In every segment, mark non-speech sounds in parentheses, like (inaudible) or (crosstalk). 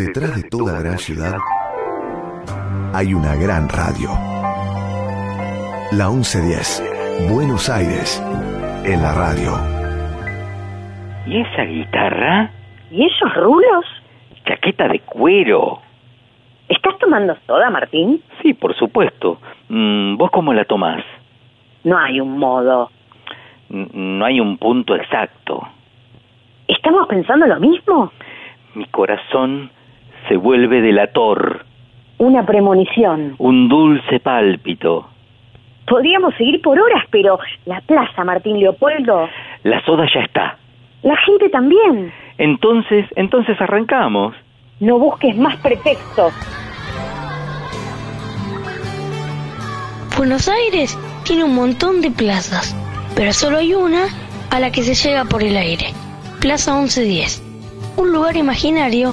Detrás de toda gran ciudad hay una gran radio. La 1110, Buenos Aires, en la radio. ¿Y esa guitarra? ¿Y esos rulos? Chaqueta de cuero. ¿Estás tomando soda, Martín? Sí, por supuesto. Mm, ¿Vos cómo la tomás? No hay un modo. No hay un punto exacto. ¿Estamos pensando lo mismo? Mi corazón se vuelve delator, Una premonición. un dulce pálpito. Podríamos seguir por horas, pero la plaza Martín Leopoldo, La soda ya está. la gente también. Entonces, entonces arrancamos. No busques más pretextos. Buenos Aires tiene un montón de plazas, pero solo hay una a la que se llega por el aire. Plaza 1110. Un lugar imaginario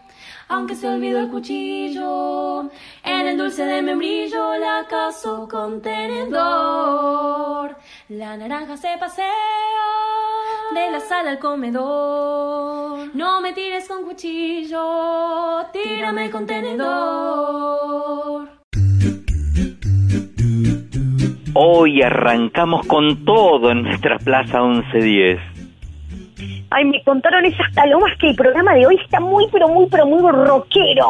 Aunque se olvidó el cuchillo, en el dulce de membrillo la caso con tenedor. La naranja se pasea de la sala al comedor. No me tires con cuchillo, tírame con tenedor. Hoy arrancamos con todo en nuestra Plaza 1110. Ay, me contaron esas palomas que el programa de hoy está muy, pero muy, pero muy rockero.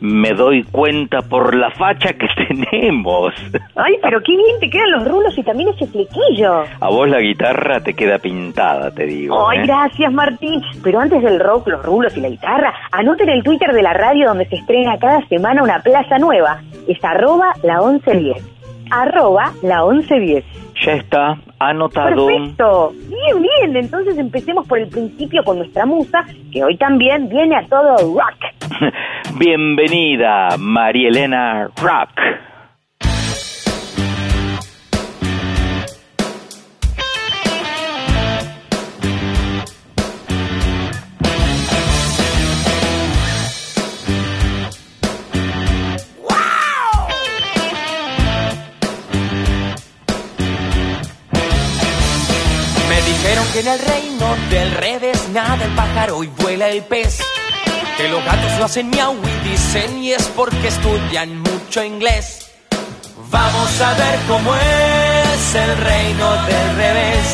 Me doy cuenta por la facha que (laughs) tenemos. Ay, pero qué bien te quedan los rulos y también ese flequillo. A vos la guitarra te queda pintada, te digo. Ay, ¿eh? gracias, Martín. Pero antes del rock, los rulos y la guitarra, anoten el Twitter de la radio donde se estrena cada semana una plaza nueva. Es arroba la 1110. Arroba la 1110. Ya está anotado. Perfecto. Bien, bien. Entonces empecemos por el principio con nuestra musa, que hoy también viene a todo rock. (laughs) Bienvenida, María Elena Rock. En el reino del revés nada el pájaro y vuela el pez. Que los gatos lo hacen miau y dicen y es porque estudian mucho inglés. Vamos a ver cómo es el reino del revés.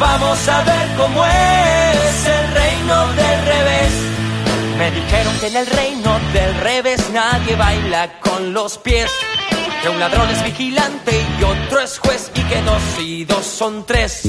Vamos a ver cómo es el reino del revés. Me dijeron que en el reino del revés nadie baila con los pies. Que un ladrón es vigilante y otro es juez y que dos y dos son tres.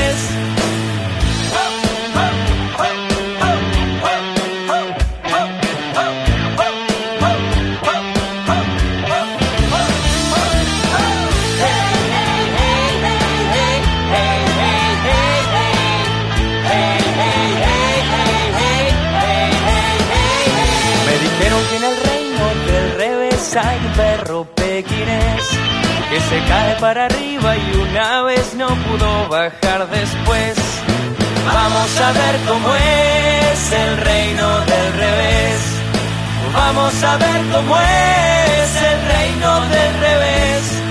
Cae para arriba y una vez no pudo bajar después. Vamos a ver cómo es el reino del revés. Vamos a ver cómo es el reino del revés.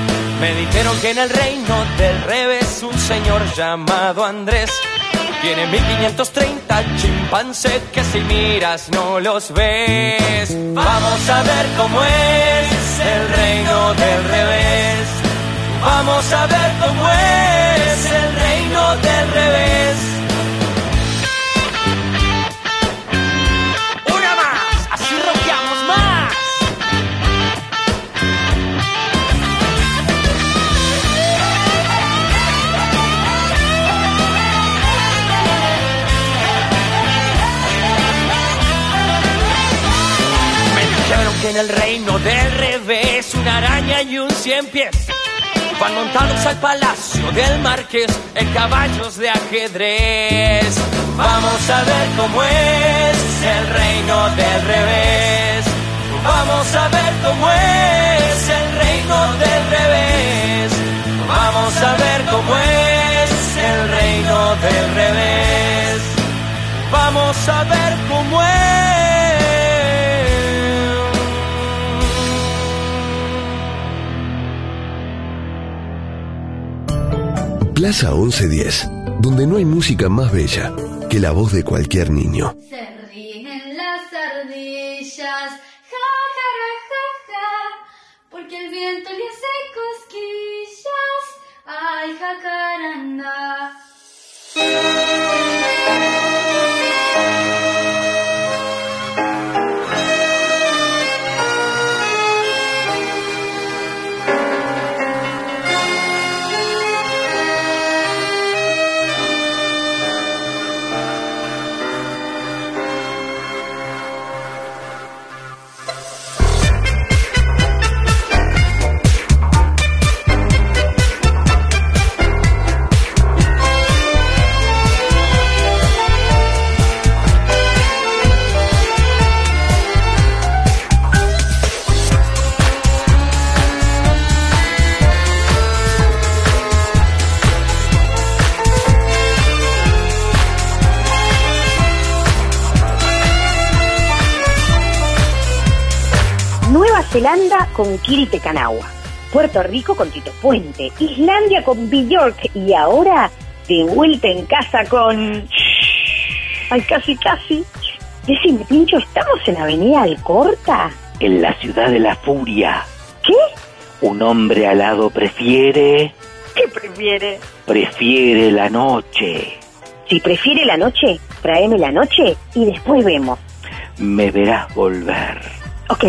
Me dijeron que en el reino del revés un señor llamado Andrés tiene 1530 chimpancés que si miras no los ves. Vamos a ver cómo es el reino del revés. Vamos a ver cómo es el reino del revés. Una más, así roqueamos más. Me dijeron que en el reino del revés una araña y un cien pies Van montados al palacio del marqués en caballos de ajedrez. Vamos a ver cómo es el reino del revés. Vamos a ver cómo es el reino del revés. Vamos a ver cómo es el reino del revés. Vamos a ver cómo es. Plaza 1110, donde no hay música más bella que la voz de cualquier niño. Se ríen las ardillas, ja, ja, ja, ja, porque el viento le hace cosquillas, ay, jacaranda. Zelanda con Kiri Tecanagua, Puerto Rico con Tito Puente, Islandia con Bjork y ahora de vuelta en casa con... Ay, casi, casi. Decime, Pincho, ¿estamos en Avenida Alcorta? En la ciudad de la furia. ¿Qué? Un hombre alado prefiere... ¿Qué prefiere? Prefiere la noche. Si prefiere la noche, tráeme la noche y después vemos. Me verás volver. Ok.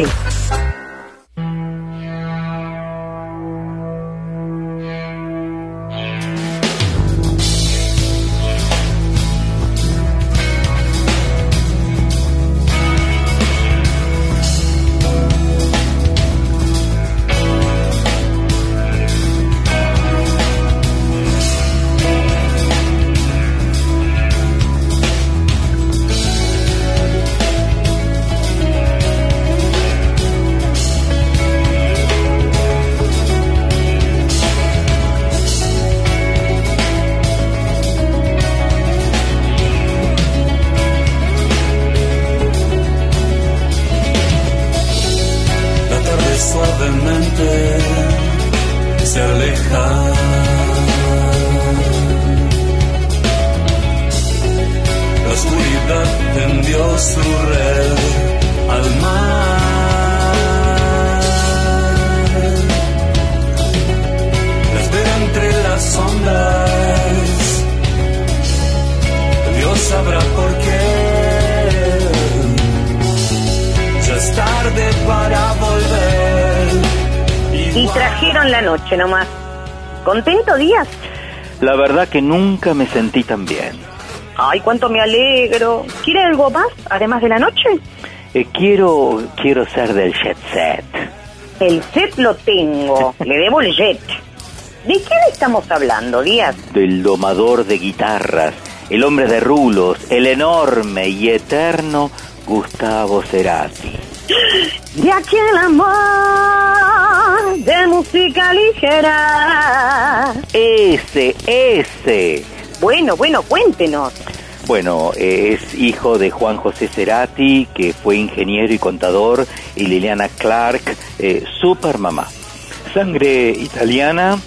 Que nunca me sentí tan bien. Ay, cuánto me alegro. ¿Quiere algo más, además de la noche? Eh, quiero, quiero ser del jet set. El set lo tengo. (laughs) Le debo el jet. ¿De quién estamos hablando, Díaz? Del domador de guitarras, el hombre de rulos, el enorme y eterno Gustavo Cerati. De aquel amor de música ligera. Ese, ese. Bueno, bueno, cuéntenos. Bueno, es hijo de Juan José Cerati, que fue ingeniero y contador, y Liliana Clark, eh, super mamá. Sangre italiana,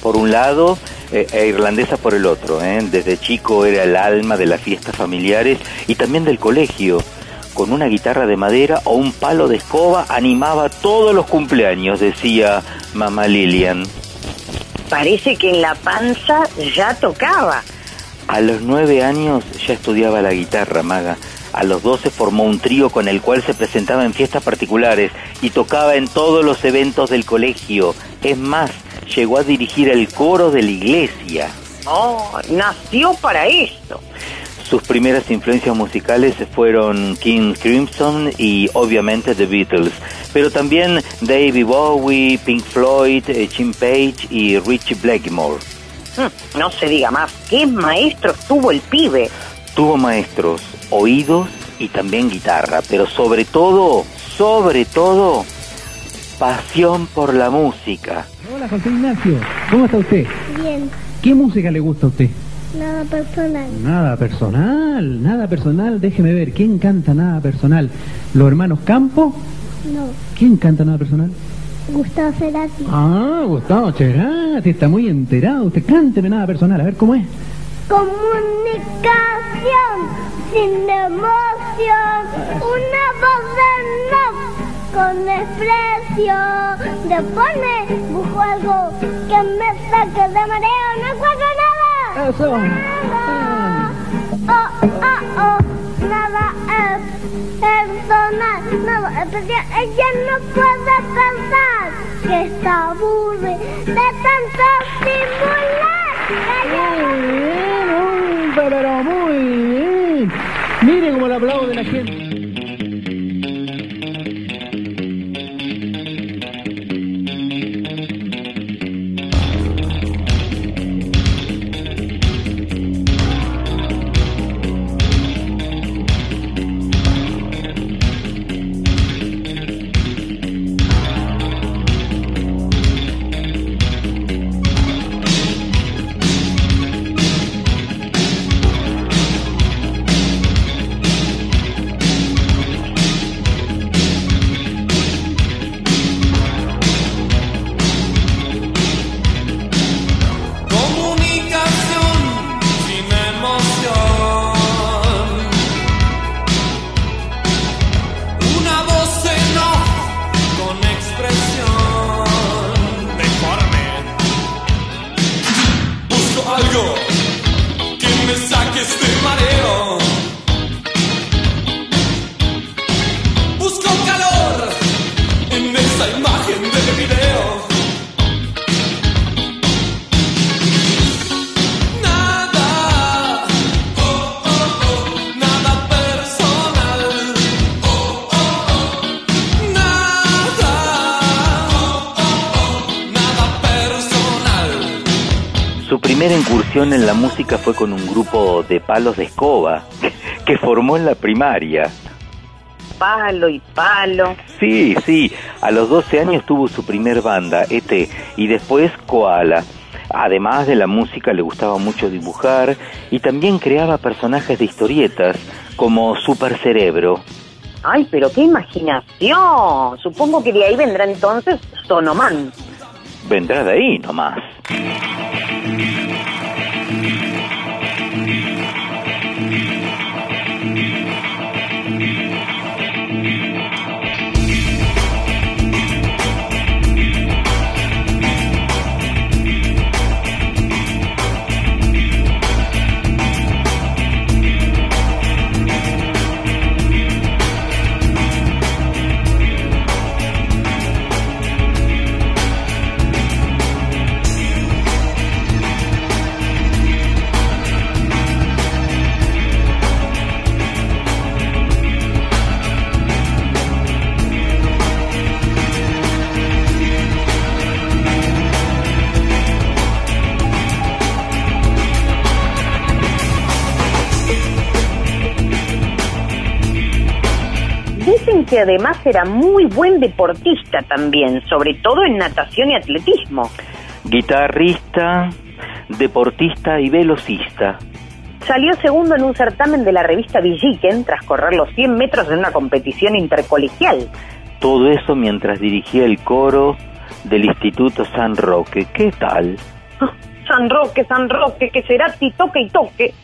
por un lado, eh, e irlandesa por el otro. ¿eh? Desde chico era el alma de las fiestas familiares y también del colegio con una guitarra de madera o un palo de escoba animaba todos los cumpleaños, decía mamá Lilian. Parece que en la panza ya tocaba. A los nueve años ya estudiaba la guitarra, maga. A los doce formó un trío con el cual se presentaba en fiestas particulares y tocaba en todos los eventos del colegio. Es más, llegó a dirigir el coro de la iglesia. Oh, nació para esto. Sus primeras influencias musicales fueron King Crimson y obviamente The Beatles, pero también David Bowie, Pink Floyd, eh, Jim Page y Richie Blackmore. Mm, no se diga más, qué maestros tuvo el pibe. Tuvo maestros, oídos y también guitarra, pero sobre todo, sobre todo, pasión por la música. Hola José Ignacio, ¿cómo está usted? Bien, ¿Qué música le gusta a usted? Nada personal. Nada personal, nada personal, déjeme ver, ¿quién canta nada personal? ¿Los hermanos Campo? No, ¿Quién canta nada personal? Gustavo Cerati. Ah, Gustavo Cerati, está muy enterado. Usted cánteme nada personal, a ver cómo es. Comunicación sin emoción, una voz en off con desprecio. De pone, busco algo que me saque de mareo, no encuentro nada. Eso. Oh, oh, oh, nada es personal, nada especial. Ella no puede pensar que está aburre de tanto simular. Calla. Muy bien, pero muy bien. Mire cómo le aplaude la gente. Incursión en la música fue con un grupo de palos de escoba (laughs) que formó en la primaria. Palo y palo. Sí, sí, a los 12 años tuvo su primer banda, ET, y después Koala. Además de la música le gustaba mucho dibujar y también creaba personajes de historietas como Super Cerebro. Ay, pero qué imaginación. Supongo que de ahí vendrá entonces Sonoman. Vendrá de ahí nomás. Que además era muy buen deportista también, sobre todo en natación y atletismo. Guitarrista, deportista y velocista. Salió segundo en un certamen de la revista Villiquen tras correr los 100 metros en una competición intercolegial. Todo eso mientras dirigía el coro del Instituto San Roque. ¿Qué tal? Ah, San Roque, San Roque, que será ti toque y toque.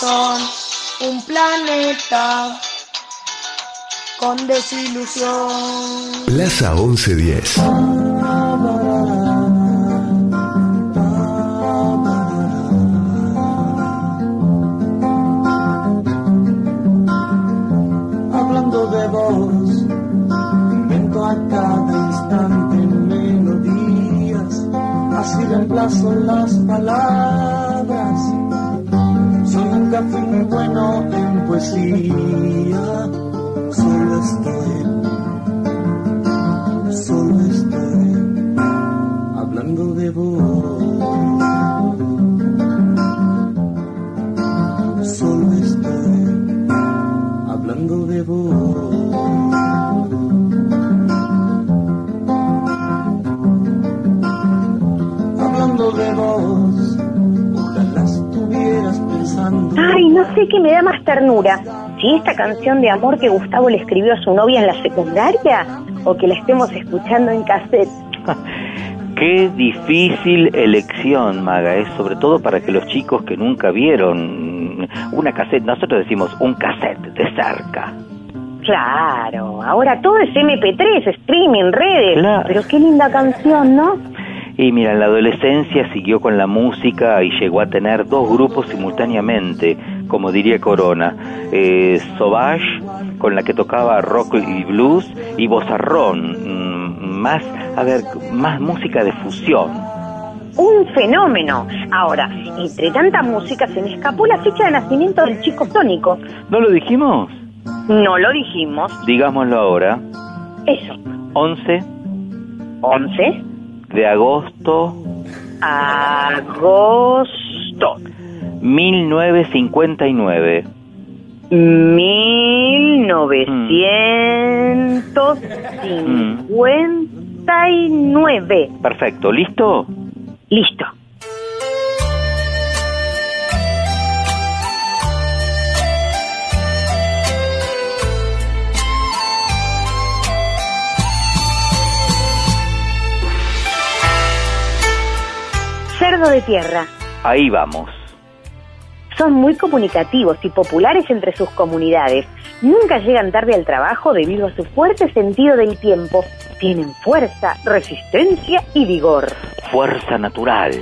Corazón, un planeta con desilusión. Plaza 1110. hablando de vos, invento a cada instante melodías, así reemplazo las palabras. Un café muy bueno en poesía, solo estoy, sé qué me da más ternura. Si esta canción de amor que Gustavo le escribió a su novia en la secundaria o que la estemos escuchando en cassette. (laughs) Qué difícil elección, Maga, es sobre todo para que los chicos que nunca vieron una cassette, nosotros decimos un cassette de cerca. Claro, ahora todo es MP3, streaming, redes. Claro. Pero qué linda canción, ¿no? Y mira, en la adolescencia siguió con la música y llegó a tener dos grupos simultáneamente, como diría Corona. Eh, Sauvage, con la que tocaba rock y blues, y Bozarrón, mm, más, a ver, más música de fusión. Un fenómeno. Ahora, entre tanta música se me escapó la fecha de nacimiento del chico tónico. ¿No lo dijimos? No lo dijimos. Digámoslo ahora. Eso. 11 11 de agosto agosto 1959. 1959. Perfecto, ¿listo? Listo. Cerdo de tierra. Ahí vamos. Son muy comunicativos y populares entre sus comunidades. Nunca llegan tarde al trabajo debido a su fuerte sentido del tiempo. Tienen fuerza, resistencia y vigor. Fuerza natural.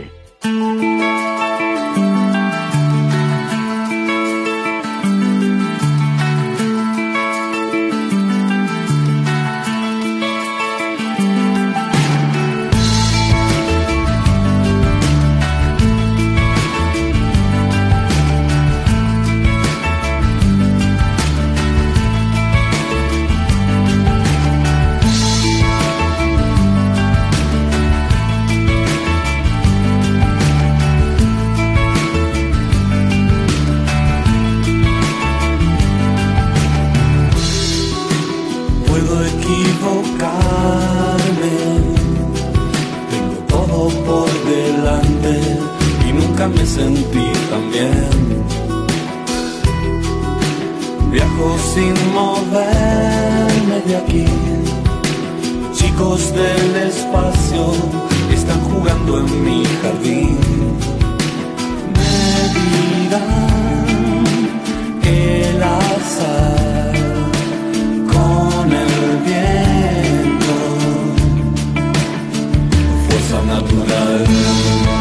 Fuerza natural.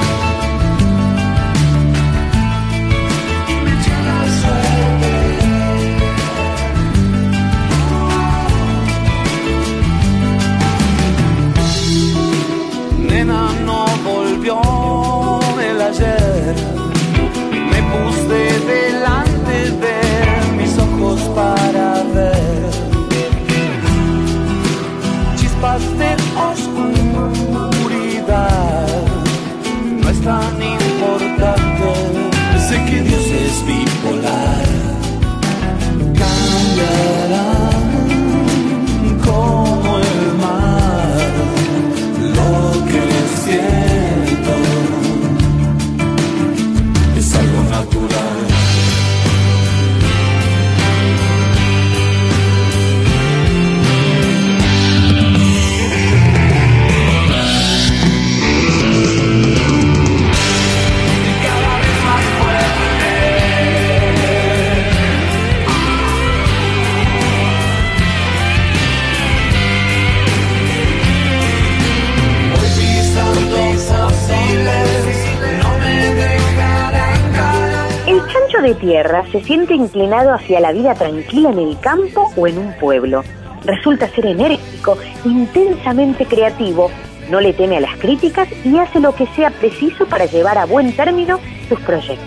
Se siente inclinado hacia la vida tranquila en el campo o en un pueblo. Resulta ser enérgico, intensamente creativo, no le teme a las críticas y hace lo que sea preciso para llevar a buen término sus proyectos.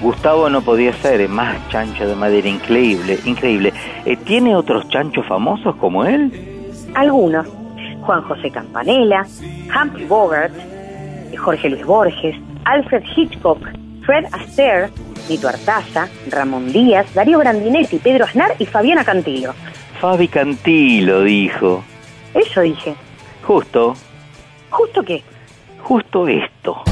Gustavo no podía ser más chancho de madera, increíble, increíble. Eh, ¿Tiene otros chanchos famosos como él? Algunos, Juan José Campanella, Humphrey Bogart, Jorge Luis Borges, Alfred Hitchcock, Fred Astaire, Nito Artaza, Ramón Díaz, Darío Grandinetti, Pedro Aznar y Fabiana Cantilo. Fabi Cantilo dijo. Eso dije. Justo, ¿Justo qué? justo esto.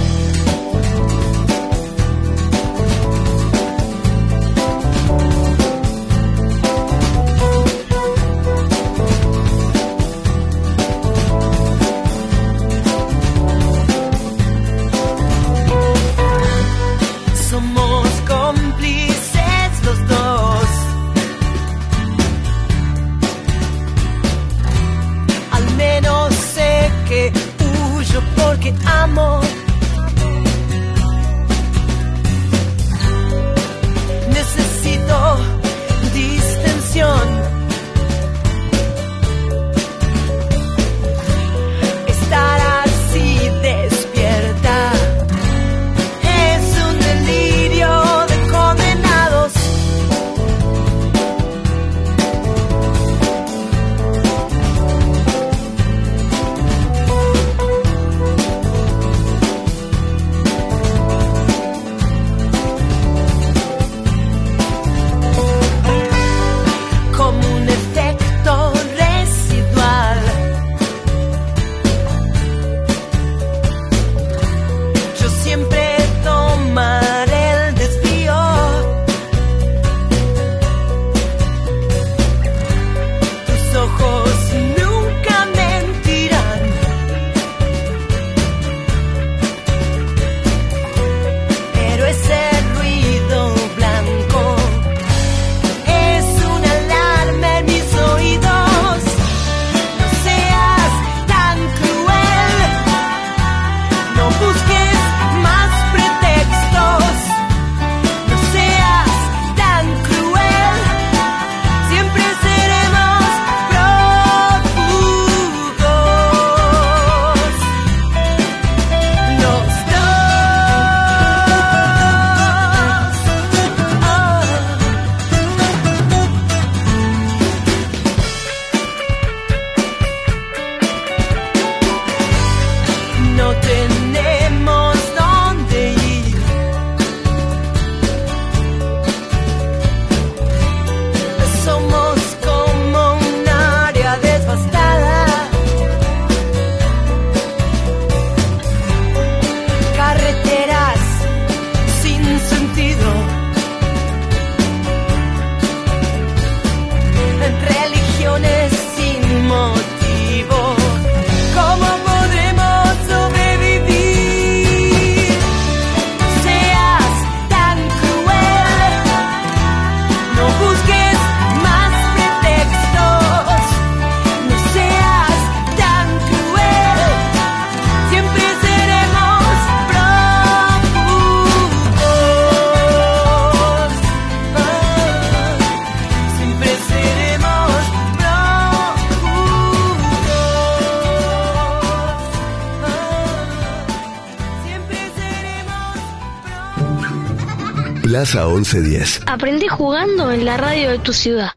Plaza 1110. Aprendí jugando en la radio de tu ciudad.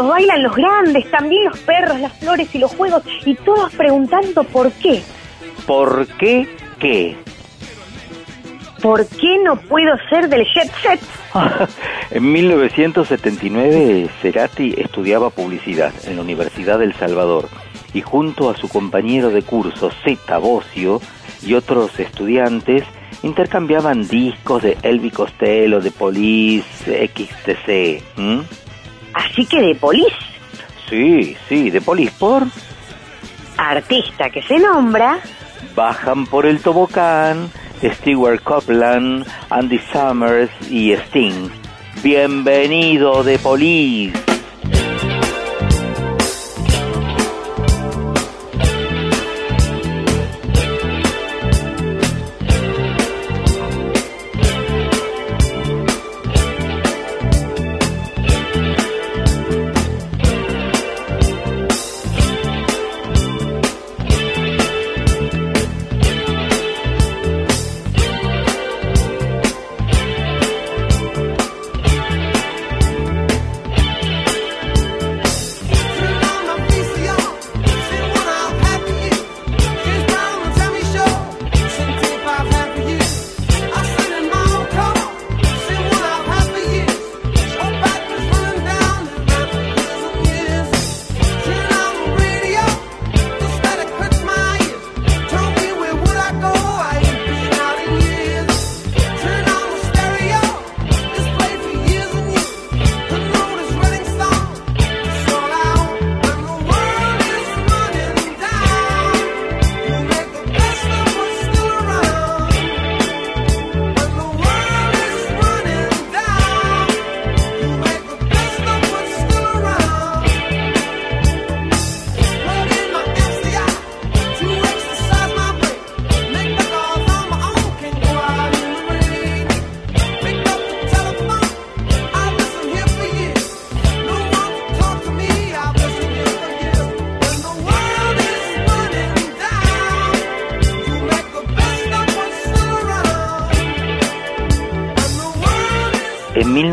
Chicos, bailan los grandes, también los perros, las flores y los juegos, y todos preguntando por qué. ¿Por qué qué? ¿Por qué no puedo ser del jet set? (laughs) en 1979, Cerati estudiaba publicidad en la Universidad del Salvador y junto a su compañero de curso Zeta Bocio y otros estudiantes intercambiaban discos de Elvis Costello, de Police, XTC. Así que de polis, Sí, sí, de Police por artista que se nombra, Bajan por el tobogán Stewart Copeland, Andy Summers y Sting. Bienvenido de Police.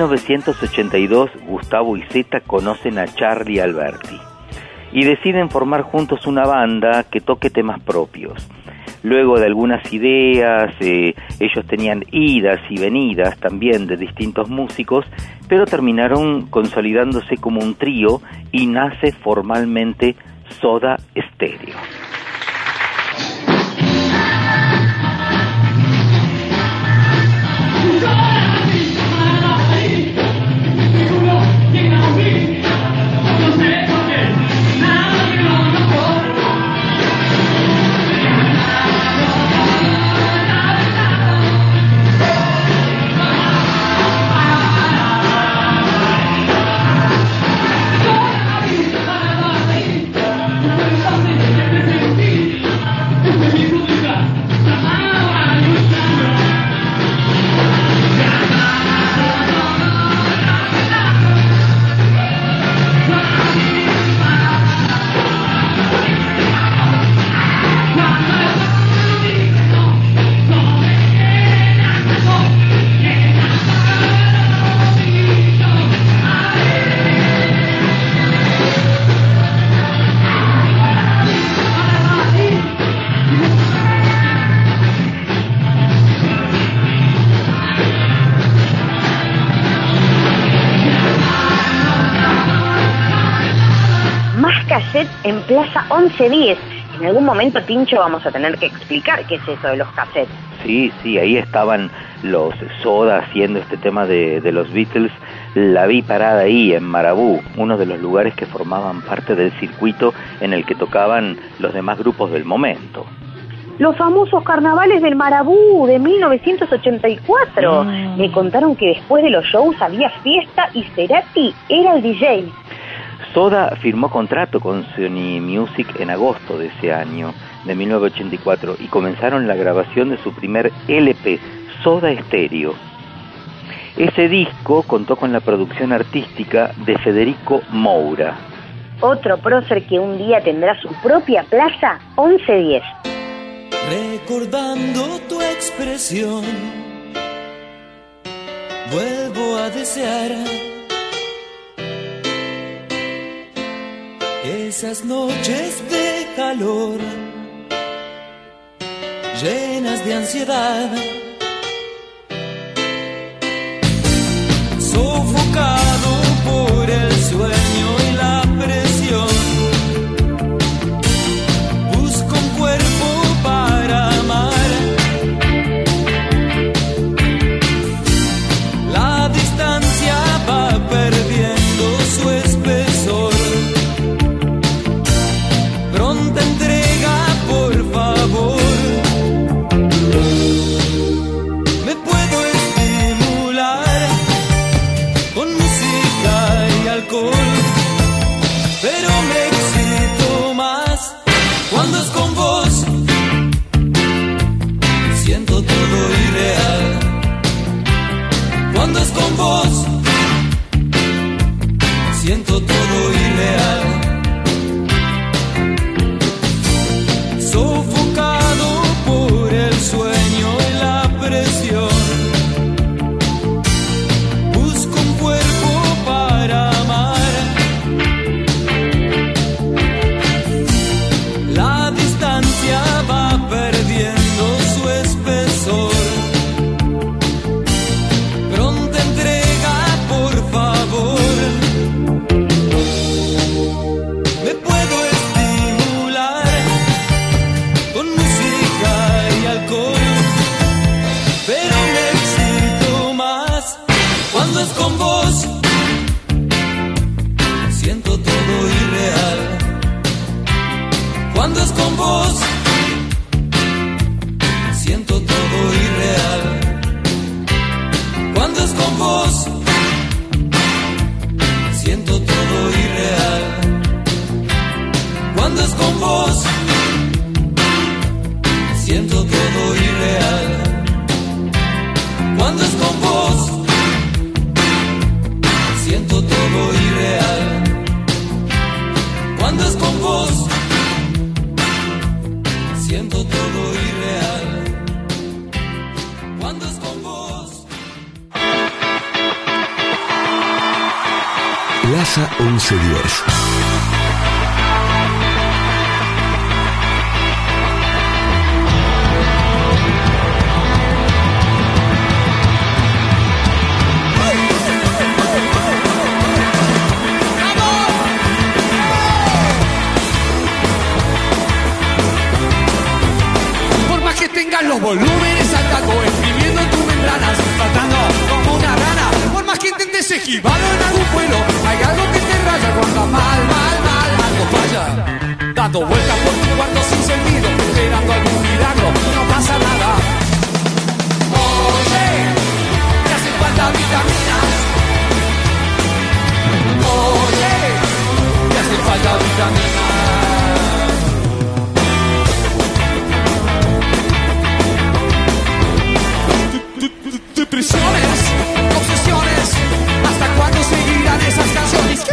1982, Gustavo y Zeta conocen a Charlie Alberti y deciden formar juntos una banda que toque temas propios. Luego de algunas ideas, eh, ellos tenían idas y venidas también de distintos músicos, pero terminaron consolidándose como un trío y nace formalmente Soda Stereo. Cassette en Plaza 1110. En algún momento, Tincho, vamos a tener que explicar qué es eso de los cassettes. Sí, sí, ahí estaban los Soda haciendo este tema de, de los Beatles. La vi parada ahí en Marabú, uno de los lugares que formaban parte del circuito en el que tocaban los demás grupos del momento. Los famosos carnavales del Marabú de 1984. Mm. Me contaron que después de los shows había fiesta y Cerati era el DJ. Soda firmó contrato con Sony Music en agosto de ese año, de 1984, y comenzaron la grabación de su primer LP, Soda Stereo. Ese disco contó con la producción artística de Federico Moura. Otro prócer que un día tendrá su propia plaza 1110. Recordando tu expresión, vuelvo a desear esas noches de calor, llenas de ansiedad, sofocado por el sueño Plaza 1110. Por más que tengas los volúmenes saltando, escribiendo en tus membranas, saltando como una rana. Por más que intentes esquivarlo en mal, mal, mal, algo falla. Dando vueltas por tu cuarto sin sentido, esperando algún milagro, no pasa nada. Oye, te hacen falta vitaminas. Oye, te hacen falta vitaminas.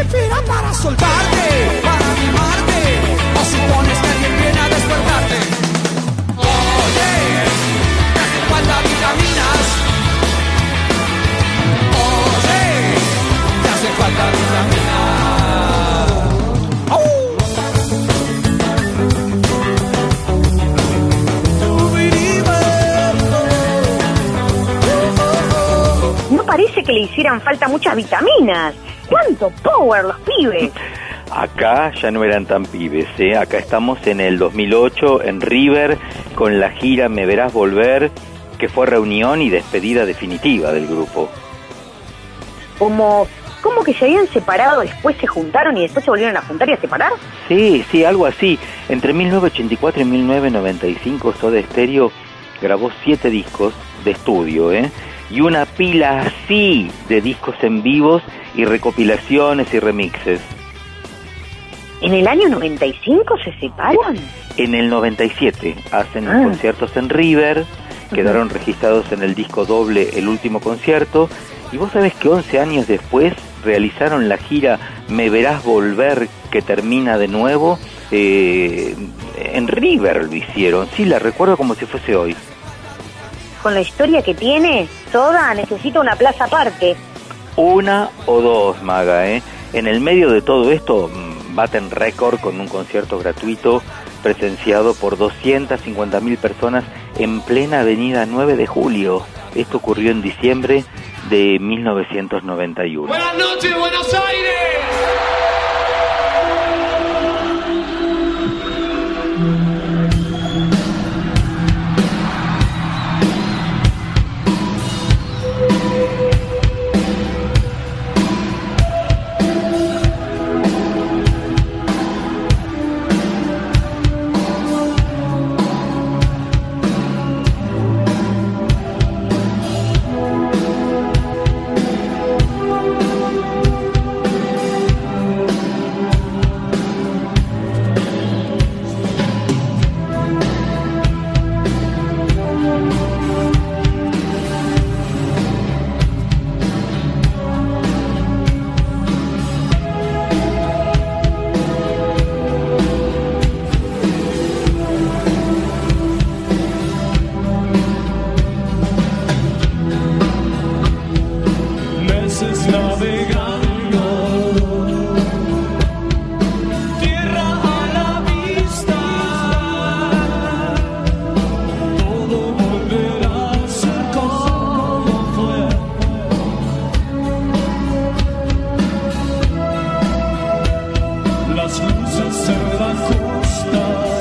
Esperan para soltarte, para animarte? ¿O supones que alguien viene a despertarte? Oye, te hacen falta vitaminas. Oye, te hacen falta vitaminas. No parece que le hicieran falta muchas vitaminas. ¿Cuánto power los pibes? acá ya no eran tan pibes, ¿eh? acá estamos en el 2008 en River con la gira Me Verás Volver, que fue reunión y despedida definitiva del grupo. Como, como que se habían separado, después se juntaron y después se volvieron a juntar y a separar. Sí, sí, algo así. Entre 1984 y 1995 Soda Stereo grabó siete discos de estudio, ¿eh? Y una pila así de discos en vivos y recopilaciones y remixes. ¿En el año 95 se separan? En el 97 hacen Ah. conciertos en River, quedaron registrados en el disco doble El último concierto, y vos sabés que 11 años después realizaron la gira Me Verás Volver, que termina de nuevo, eh, en River lo hicieron, sí, la recuerdo como si fuese hoy. Con la historia que tiene, Soda necesita una plaza aparte. Una o dos, Maga, ¿eh? En el medio de todo esto, mm, baten récord con un concierto gratuito presenciado por 250.000 personas en plena avenida 9 de julio. Esto ocurrió en diciembre de 1991. Buenas noches, Buenos Aires. Las luces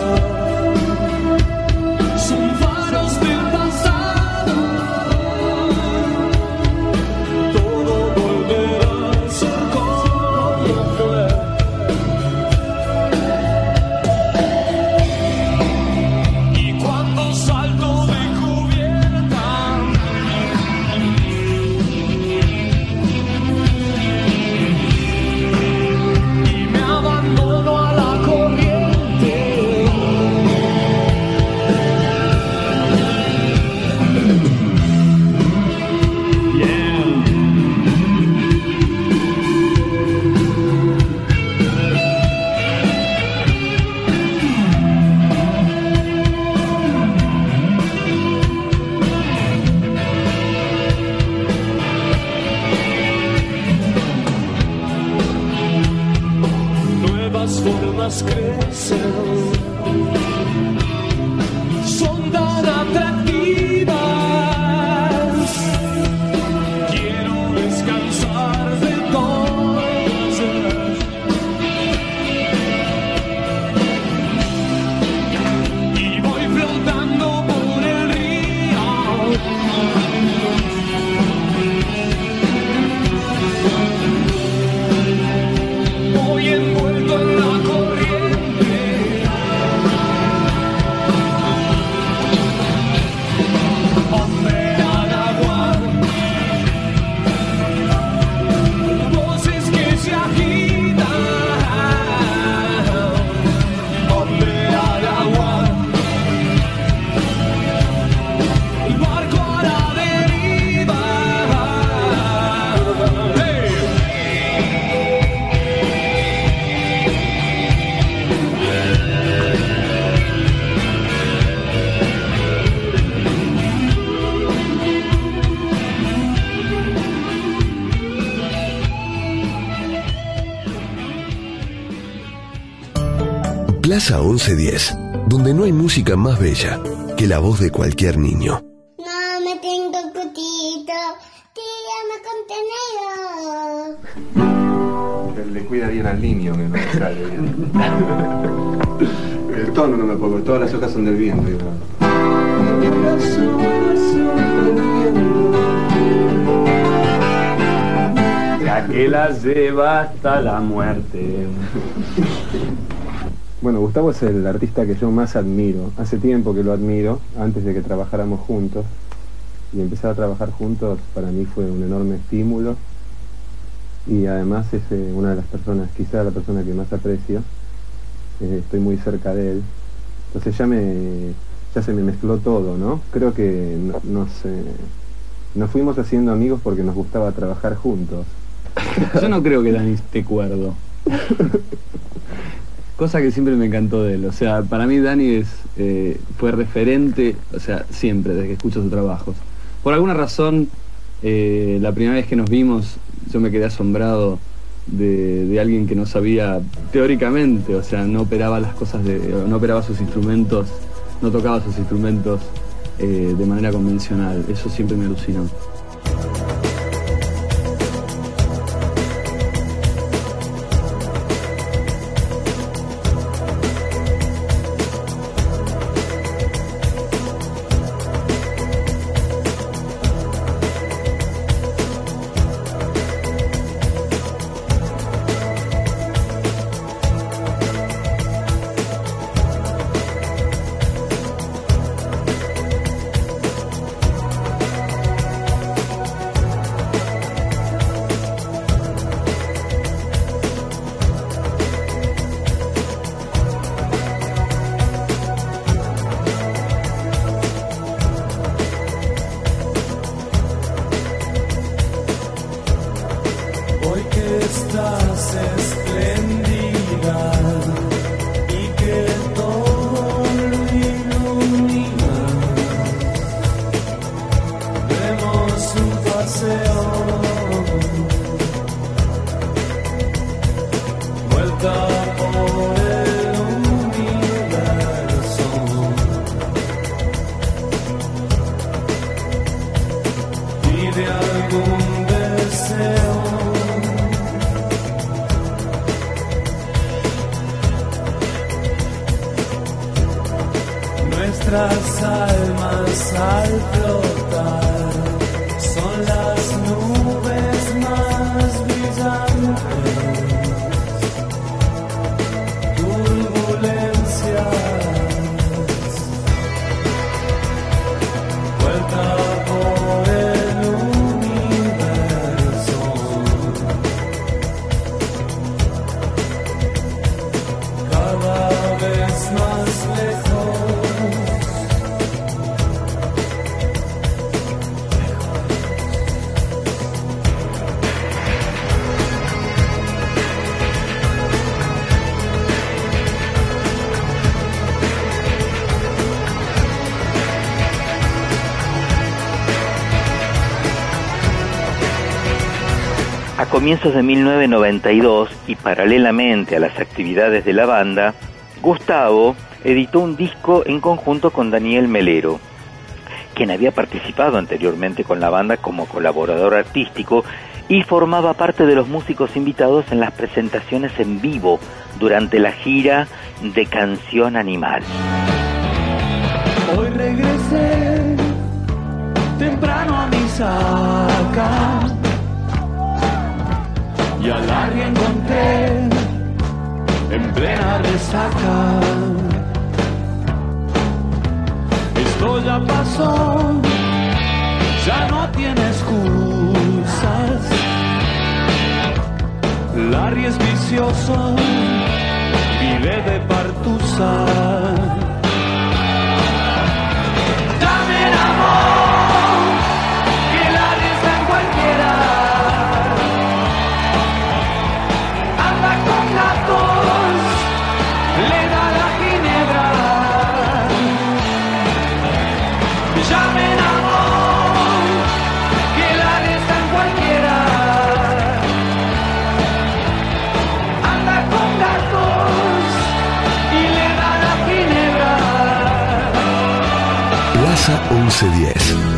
Plaza 1110, donde no hay música más bella que la voz de cualquier niño. No me tengo cutito, tírame contenedor. le cuida bien al niño que no me sale bien. El tono no me pongo, todas las hojas son del viento. y no. La que la lleva hasta la muerte. Bueno, Gustavo es el artista que yo más admiro. Hace tiempo que lo admiro, antes de que trabajáramos juntos. Y empezar a trabajar juntos para mí fue un enorme estímulo. Y además es eh, una de las personas, quizá la persona que más aprecio. Eh, estoy muy cerca de él. Entonces ya me ya se me mezcló todo, ¿no? Creo que no- nos, eh, nos fuimos haciendo amigos porque nos gustaba trabajar juntos. Yo no creo que Dani esté cuerdo. (laughs) Cosa que siempre me encantó de él. O sea, para mí Dani es, eh, fue referente, o sea, siempre, desde que escucho sus trabajos. Por alguna razón, eh, la primera vez que nos vimos, yo me quedé asombrado de, de alguien que no sabía teóricamente, o sea, no operaba las cosas, de, no operaba sus instrumentos, no tocaba sus instrumentos eh, de manera convencional. Eso siempre me alucinó. Comienzos de 1992 y paralelamente a las actividades de la banda, Gustavo editó un disco en conjunto con Daniel Melero, quien había participado anteriormente con la banda como colaborador artístico y formaba parte de los músicos invitados en las presentaciones en vivo durante la gira de Canción Animal. Hoy regresé temprano a mi saca encontré en plena resaca. Esto ya pasó, ya no tiene excusas. Larry es vicioso, vive de partusa. WhatsApp 1110.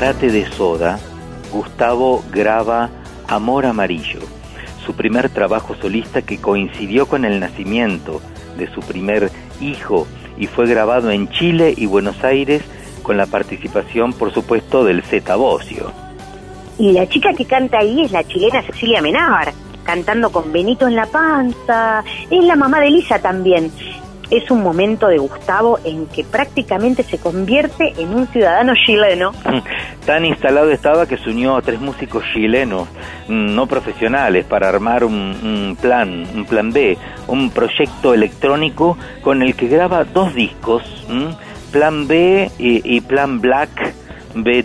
De soda, Gustavo graba Amor Amarillo, su primer trabajo solista que coincidió con el nacimiento de su primer hijo y fue grabado en Chile y Buenos Aires con la participación, por supuesto, del Zeta Bocio. Y la chica que canta ahí es la chilena Cecilia Menábar, cantando con Benito en la panza. Es la mamá de Lisa también. Es un momento de Gustavo en que prácticamente se convierte en un ciudadano chileno. Tan instalado estaba que se unió a tres músicos chilenos, mm, no profesionales, para armar un, plan, un plan B, un proyecto electrónico con el que graba dos discos, mm, Plan B y, y Plan Black B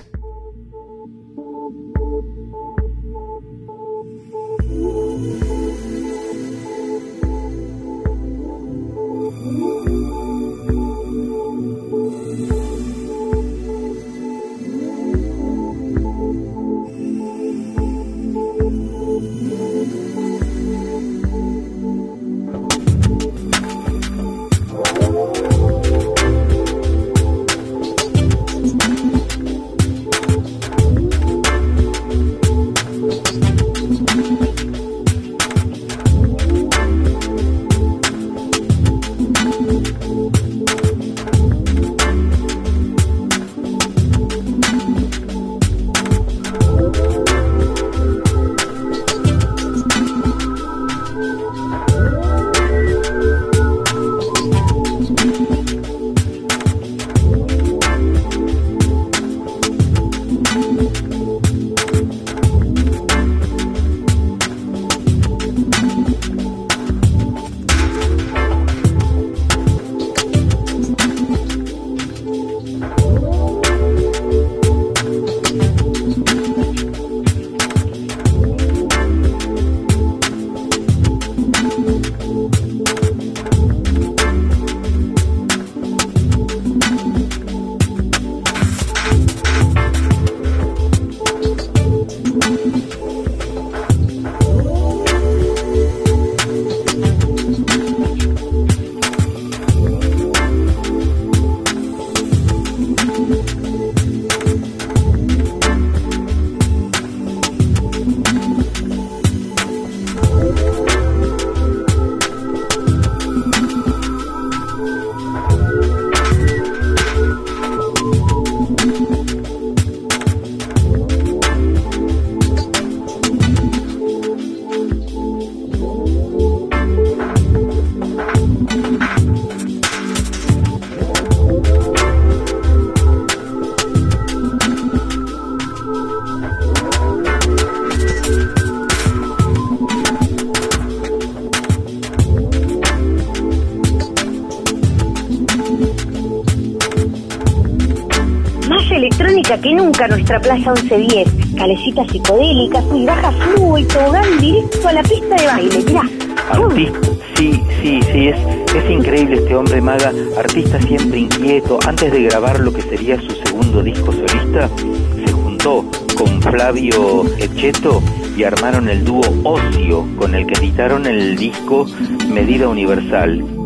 Que nunca nuestra Plaza 1110. Calecitas psicodélicas, bajas flujo y tobogán directo a la pista de baile. Mirá. Sí, sí, sí, es, es increíble este hombre maga, artista siempre inquieto. Antes de grabar lo que sería su segundo disco solista, se juntó con Flavio Echeto y armaron el dúo Ocio, con el que editaron el disco Medida Universal.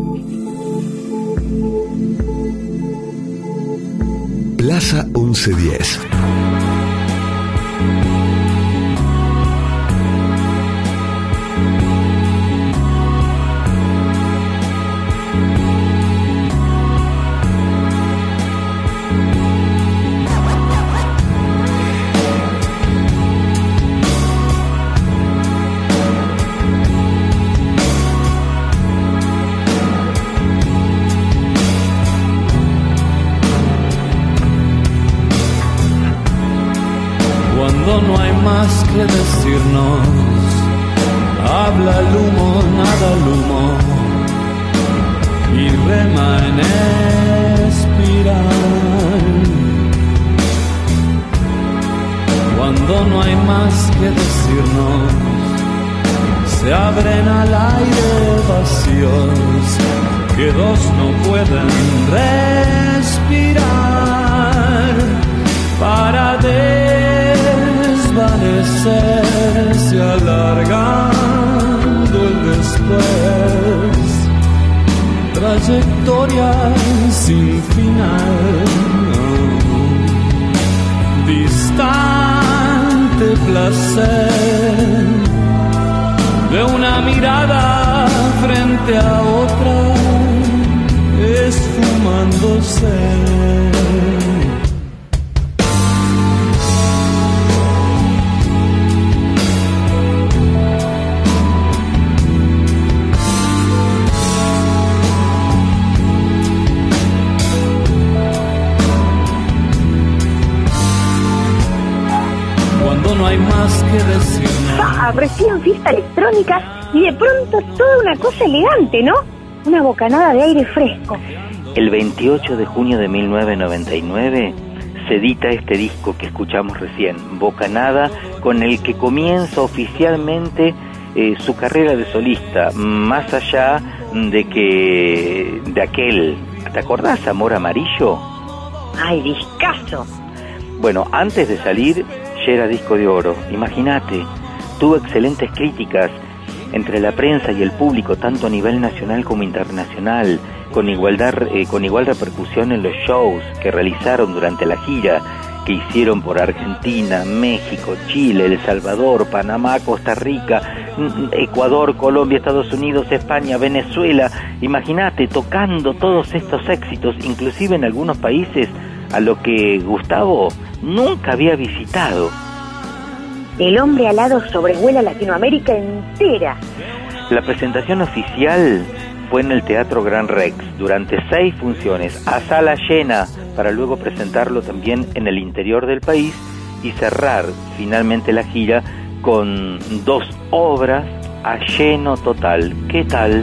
Plaza 1110. Bocanada de aire fresco. El 28 de junio de 1999 se edita este disco que escuchamos recién, Bocanada, con el que comienza oficialmente eh, su carrera de solista, más allá de que de aquel, ¿te acordás, Amor Amarillo? Ay, discaso. Bueno, antes de salir ya era disco de oro, imagínate, tuvo excelentes críticas entre la prensa y el público, tanto a nivel nacional como internacional, con igualdad, eh, con igual repercusión en los shows que realizaron durante la gira que hicieron por Argentina, México, Chile, El Salvador, Panamá, Costa Rica, mm, Ecuador, Colombia, Estados Unidos, España, Venezuela. Imagínate tocando todos estos éxitos, inclusive en algunos países a lo que Gustavo nunca había visitado. El hombre alado sobrevuela Latinoamérica entera. La presentación oficial fue en el Teatro Gran Rex durante seis funciones a sala llena para luego presentarlo también en el interior del país y cerrar finalmente la gira con dos obras a lleno total. ¿Qué tal?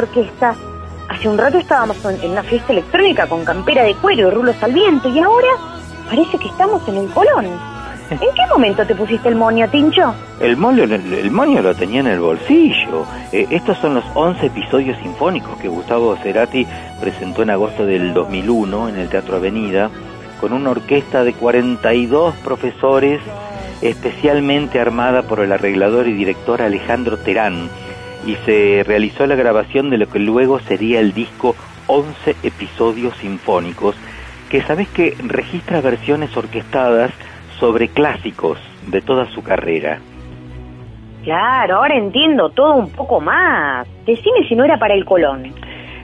Dónde salió esta orquesta? Hace un rato estábamos en en una fiesta electrónica con campera de cuero y rulos al viento y ahora parece que estamos en el Colón. (laughs) ¿En qué momento te pusiste el moño, Tincho? El, moño, el, el moño lo tenía en el bolsillo. Eh, estos son los 11 episodios sinfónicos que Gustavo Cerati presentó en agosto del 2001 en el Teatro Avenida con una orquesta de 42 profesores especialmente armada por el arreglador y director Alejandro Terán y se realizó la grabación de lo que luego sería el disco 11 episodios sinfónicos que sabes que registra versiones orquestadas sobre clásicos de toda su carrera. Claro, ahora entiendo todo un poco más. Decime si no era para el Colón.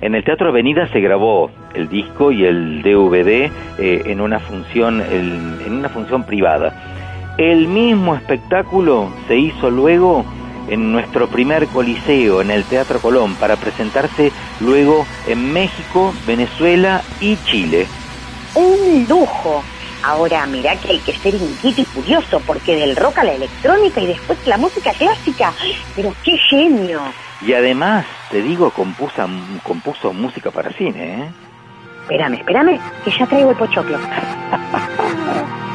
En el Teatro Avenida se grabó el disco y el DVD eh, en una función el- en una función privada. El mismo espectáculo se hizo luego en nuestro primer coliseo, en el Teatro Colón, para presentarse luego en México, Venezuela y Chile. Un lujo. Ahora, mirá que hay que ser inquieto y curioso, porque del rock a la electrónica y después la música clásica. Pero qué genio. Y además, te digo, compuso, compuso música para cine, ¿eh? Espérame, espérame, que ya traigo el pochoclo. (laughs)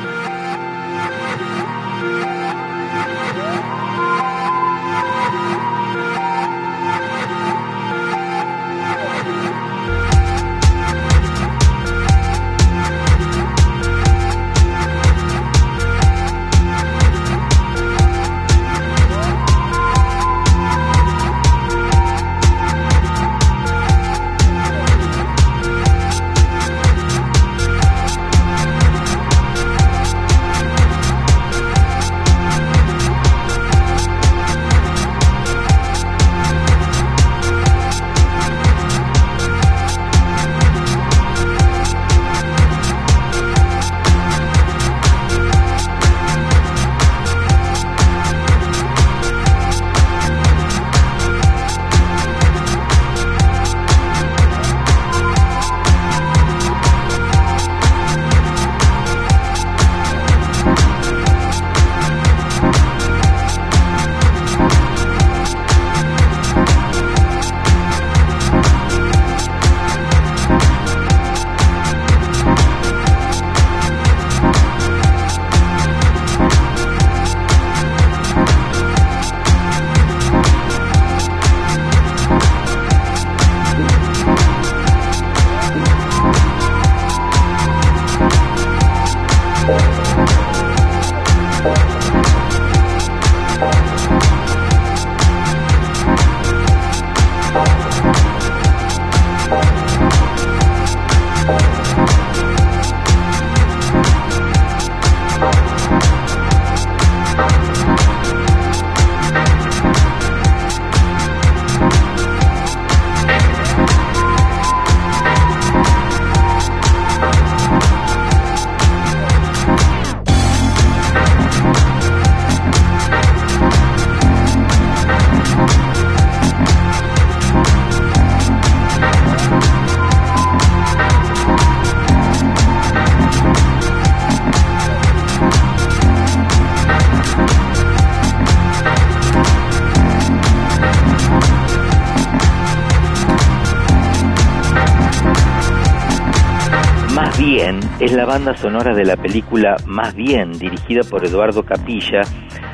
es la banda sonora de la película Más Bien, dirigida por Eduardo Capilla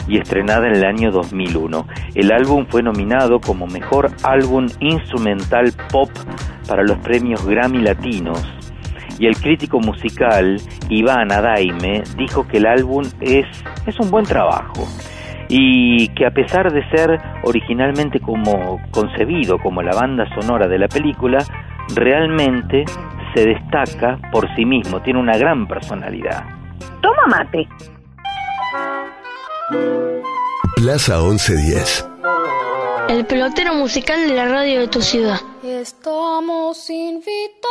y estrenada en el año 2001. El álbum fue nominado como Mejor Álbum Instrumental Pop para los premios Grammy Latinos. Y el crítico musical Iván Adaime dijo que el álbum es, es un buen trabajo y que a pesar de ser originalmente como concebido como la banda sonora de la película, realmente se destaca por sí mismo, tiene una gran personalidad. Toma mate. Plaza 1110. El pelotero musical de la radio de tu ciudad. Estamos invitados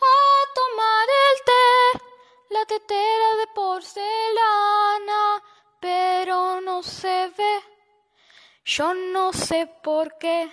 a tomar el té, la tetera de porcelana, pero no se ve. Yo no sé por qué.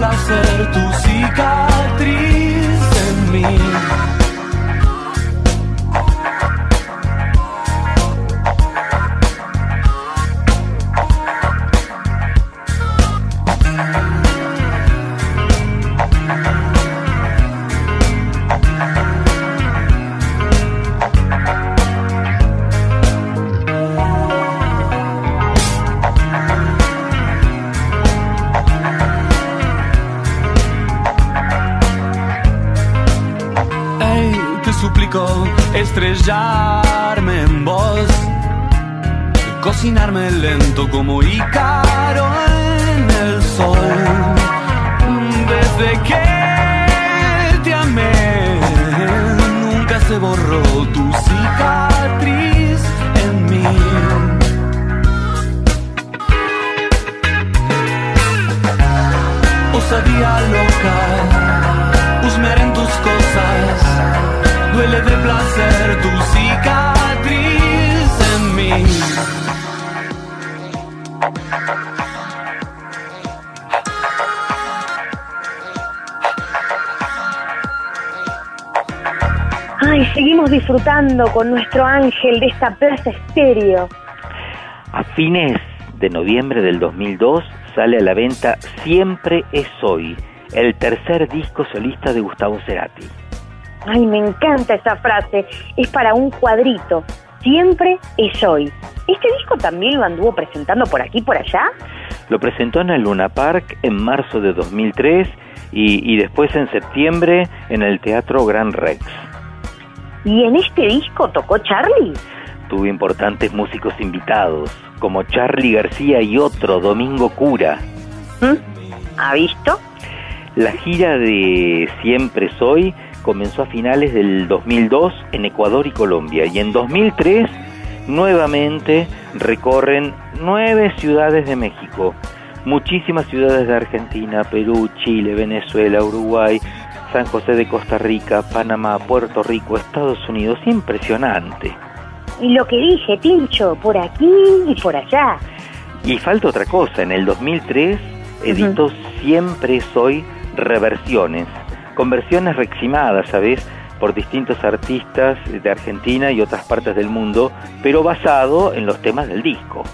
Duele de placer con nuestro ángel de esta plaza estéreo. A fines de noviembre del 2002 sale a la venta Siempre es hoy, el tercer disco solista de Gustavo Cerati. Ay, me encanta esa frase. Es para un cuadrito. Siempre es hoy. ¿Este disco también lo anduvo presentando por aquí, por allá? Lo presentó en el Luna Park en marzo de 2003 y, y después en septiembre en el Teatro Gran Rex. ¿Y en este disco tocó Charlie? Tuvo importantes músicos invitados, como Charlie García y otro, Domingo Cura. ¿Mm? ¿Ha visto? La gira de Siempre Soy comenzó a finales del 2002 en Ecuador y Colombia y en 2003 nuevamente recorren nueve ciudades de México, muchísimas ciudades de Argentina, Perú, Chile, Venezuela, Uruguay, San José de Costa Rica, Panamá, Puerto Rico, Estados Unidos, impresionante. Y lo que dije, Tincho, por aquí y por allá. Y falta otra cosa, en el 2003 editó Siempre Soy Reversiones, con versiones reximadas, ¿sabes? por distintos artistas de Argentina y otras partes del mundo, pero basado en los temas del disco.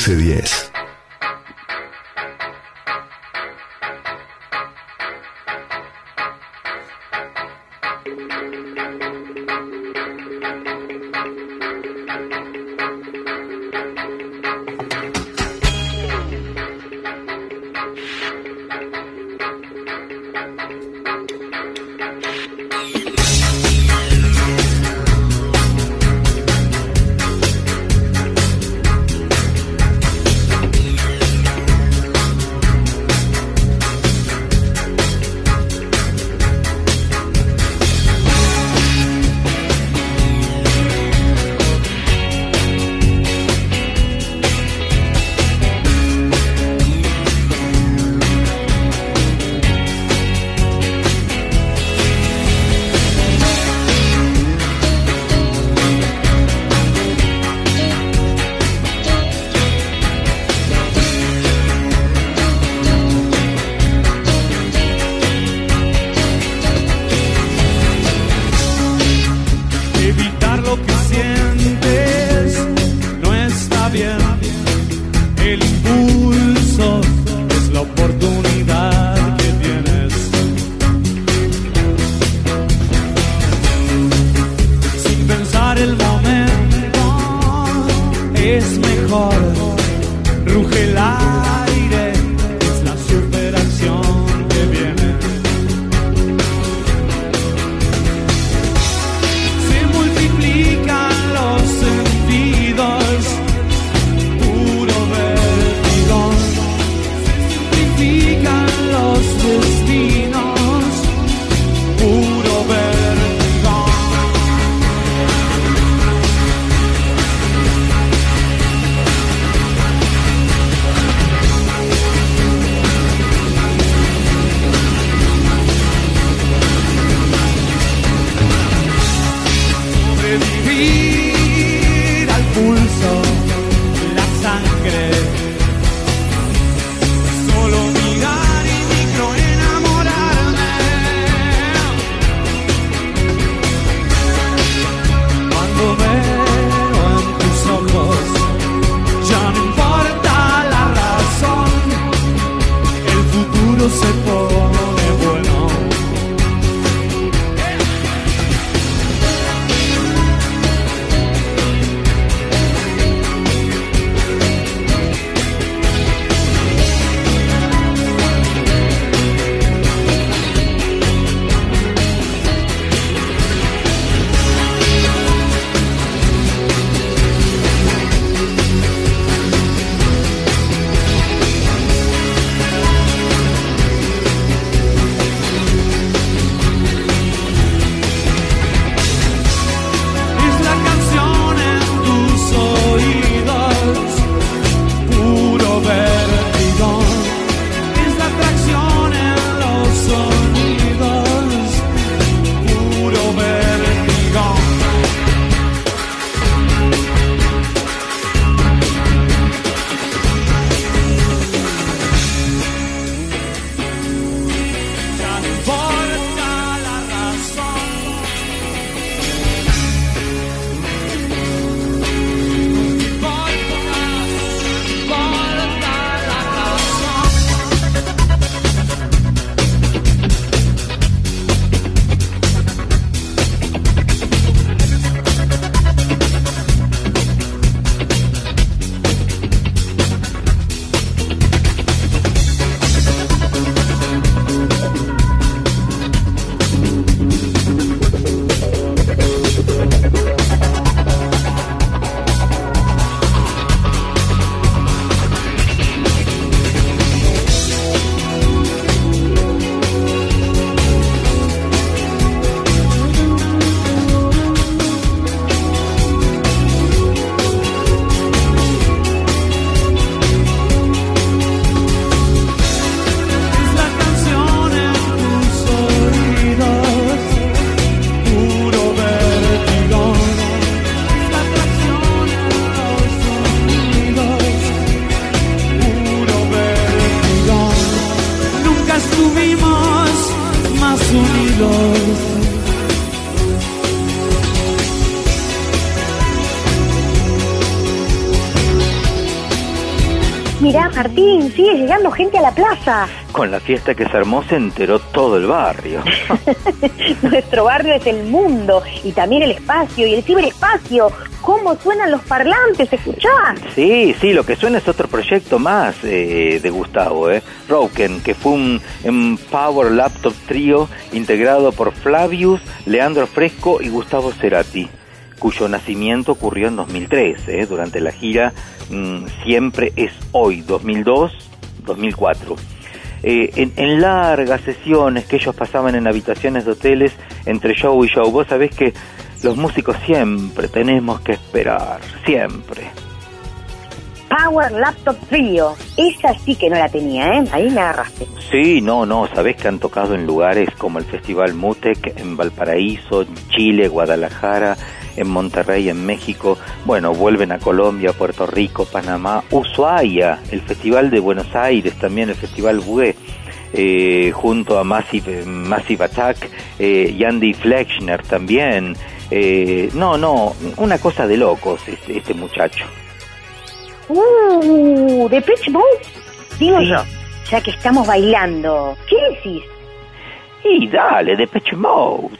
1510. Con la fiesta que se armó se enteró todo el barrio. (laughs) Nuestro barrio es el mundo y también el espacio y el ciberespacio. ¿Cómo suenan los parlantes? ¿Escuchás? Sí, sí, lo que suena es otro proyecto más eh, de Gustavo, ¿eh? Roken, que fue un, un Power Laptop Trio integrado por Flavius, Leandro Fresco y Gustavo Cerati, cuyo nacimiento ocurrió en 2003, ¿eh? durante la gira mm, Siempre es Hoy, 2002-2004. Eh, en, en largas sesiones que ellos pasaban en habitaciones de hoteles entre show y show, vos sabés que los músicos siempre tenemos que esperar, siempre. Power Laptop Trio. Esa sí que no la tenía, ¿eh? Ahí me agarraste. Sí, no, no, sabés que han tocado en lugares como el Festival Mutec, en Valparaíso, en Chile, Guadalajara, en Monterrey, en México. Bueno, vuelven a Colombia, Puerto Rico, Panamá, Ushuaia, el Festival de Buenos Aires, también el Festival Bué. eh, junto a Massive, Massive Attack eh, y Andy Flexner también. Eh, no, no, una cosa de locos este, este muchacho. Uh, de Pitch. Digo yo, ya que estamos bailando, ¿qué decís? Y dale, de Pitch Mode.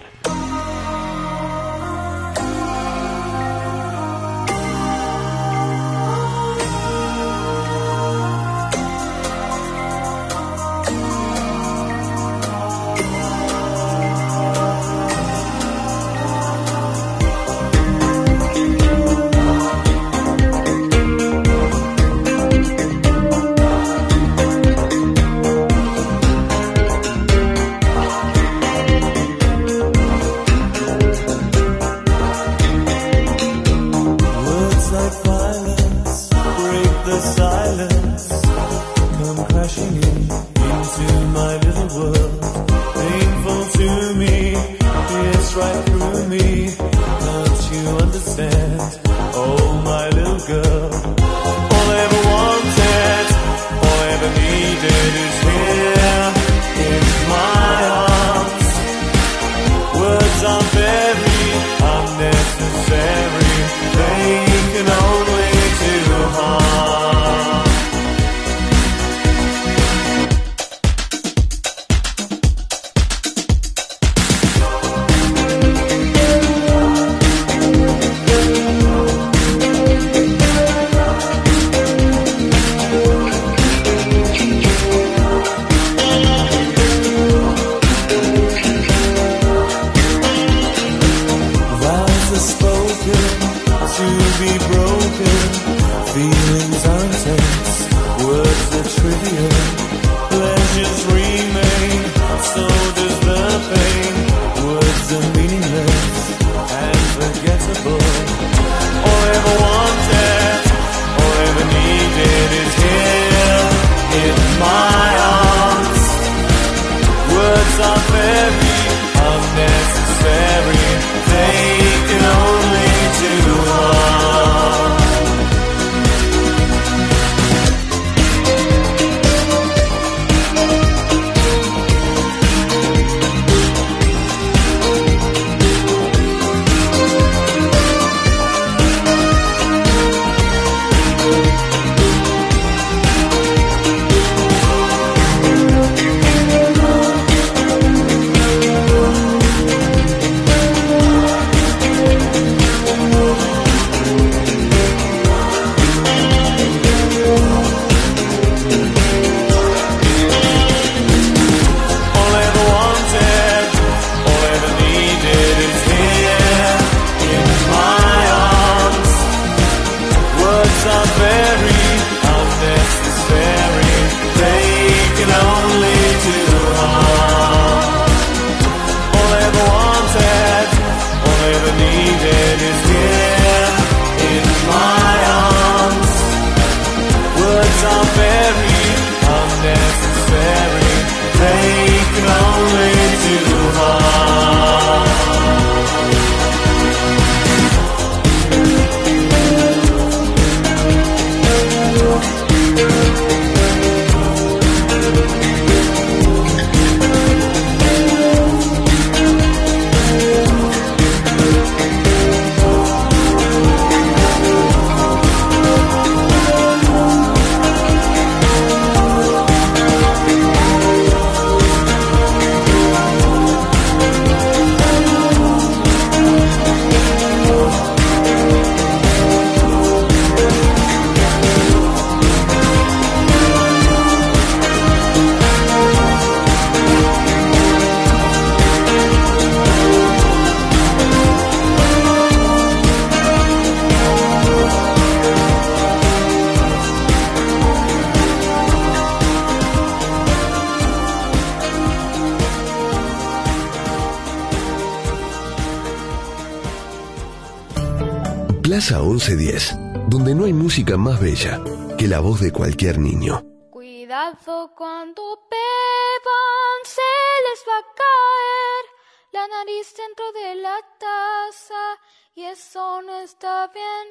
Plaza 1110, donde no hay música más bella que la voz de cualquier niño. Cuidado cuando beban, se les va a caer la nariz dentro de la taza y eso no está bien.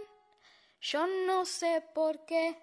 Yo no sé por qué.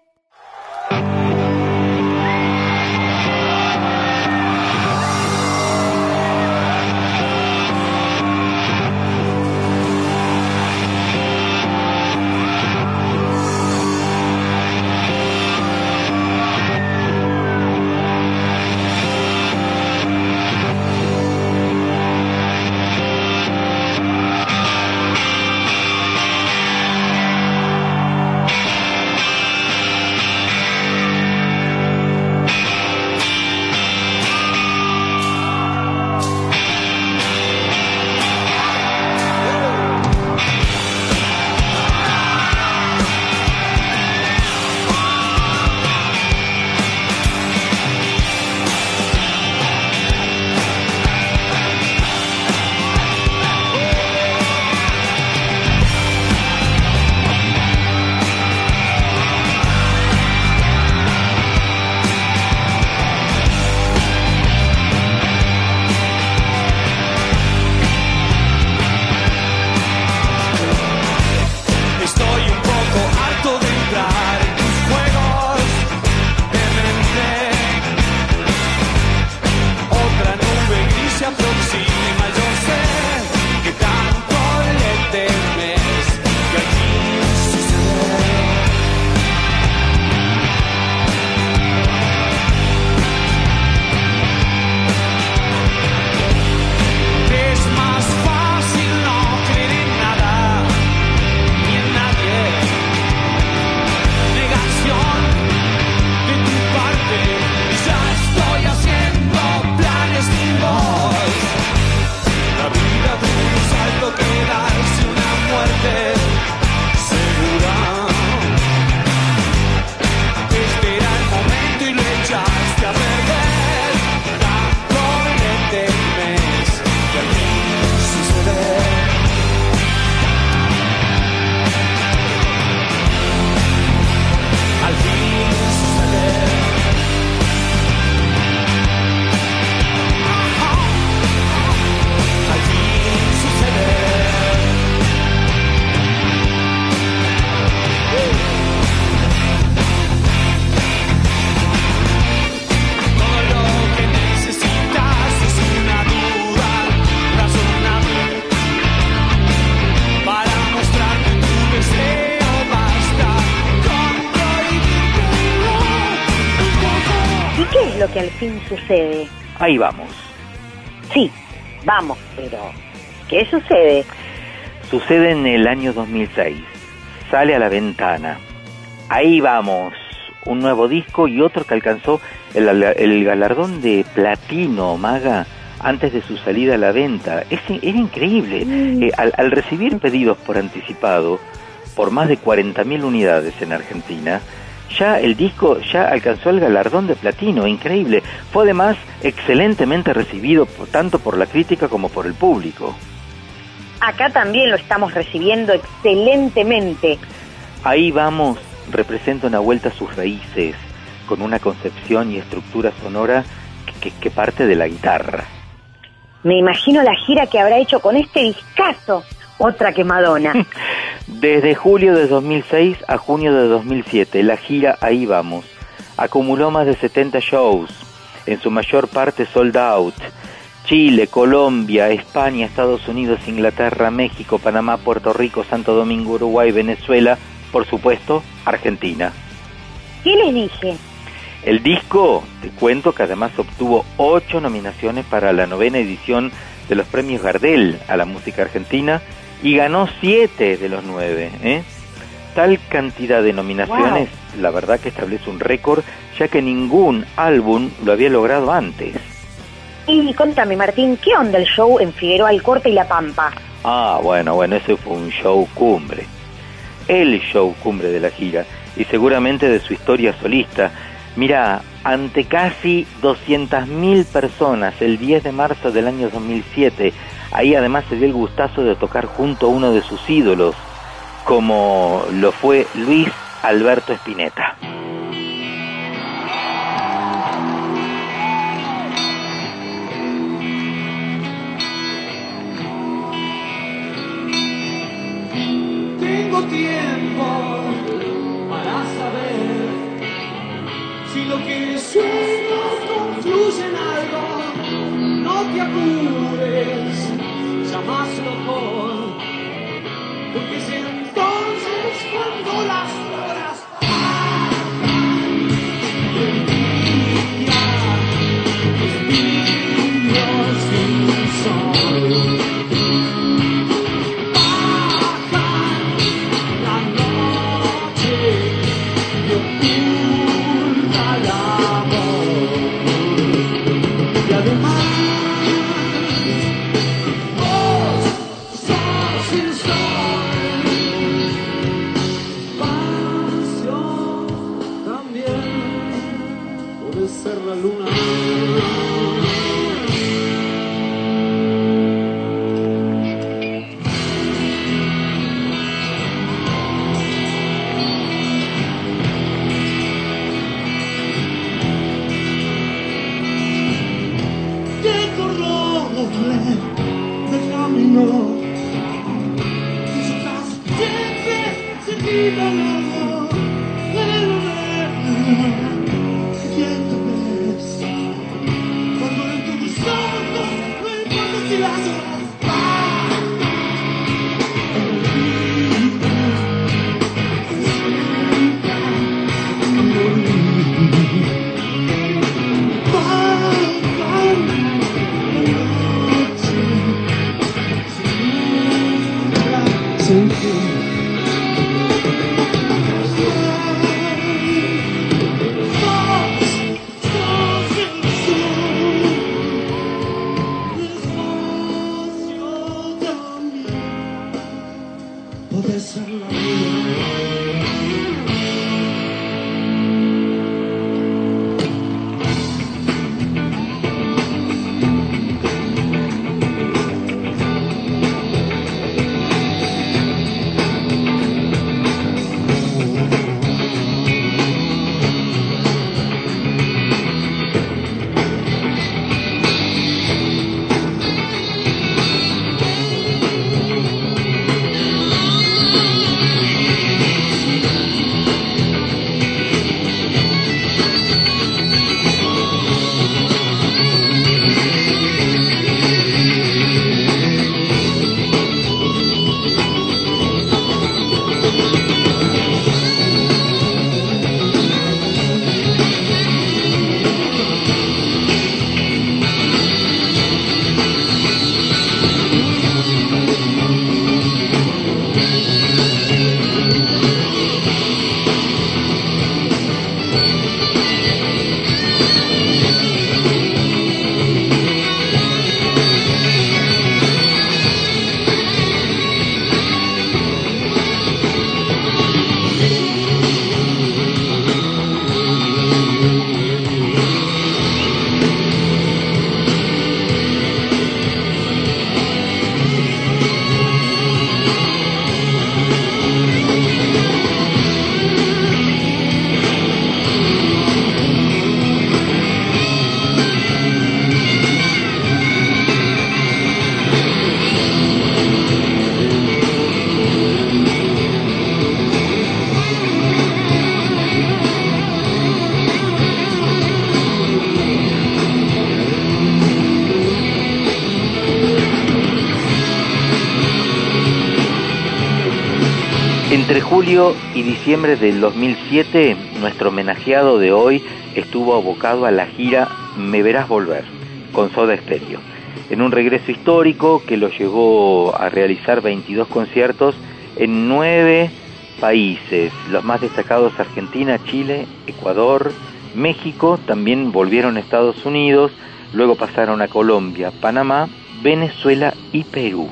Ahí vamos. Sí, vamos, pero ¿qué sucede? Sucede en el año 2006. Sale a la ventana. Ahí vamos. Un nuevo disco y otro que alcanzó el, el galardón de platino, Maga, antes de su salida a la venta. Es, era increíble. Eh, al, al recibir pedidos por anticipado por más de 40.000 unidades en Argentina, ya el disco ya alcanzó el galardón de platino, increíble. Fue además excelentemente recibido tanto por la crítica como por el público. Acá también lo estamos recibiendo excelentemente. Ahí vamos, representa una vuelta a sus raíces, con una concepción y estructura sonora que, que parte de la guitarra. Me imagino la gira que habrá hecho con este discazo. Otra que Madonna. (laughs) Desde julio de 2006 a junio de 2007, la gira Ahí vamos acumuló más de 70 shows, en su mayor parte sold out. Chile, Colombia, España, Estados Unidos, Inglaterra, México, Panamá, Puerto Rico, Santo Domingo, Uruguay, Venezuela, por supuesto, Argentina. ¿Qué les dije? El disco, te cuento que además obtuvo ocho nominaciones para la novena edición de los premios Gardel a la música argentina y ganó siete de los nueve. ¿eh? Tal cantidad de nominaciones, la verdad que establece un récord, ya que ningún álbum lo había logrado antes. Y contame, Martín, ¿qué onda el show en Figueroa Alcorte y La Pampa? Ah, bueno, bueno, ese fue un show cumbre. El show cumbre de la gira y seguramente de su historia solista. Mira, ante casi 200.000 personas el 10 de marzo del año 2007, ahí además se dio el gustazo de tocar junto a uno de sus ídolos, como lo fue Luis Alberto Spinetta. Tengo tiempo para saber si lo que algo. No te apures, llamárselo mejor. Porque es julio y diciembre del 2007, nuestro homenajeado de hoy estuvo abocado a la gira Me Verás Volver, con Soda Stereo, en un regreso histórico que lo llevó a realizar 22 conciertos en nueve países, los más destacados Argentina, Chile, Ecuador, México, también volvieron a Estados Unidos, luego pasaron a Colombia, Panamá, Venezuela y Perú.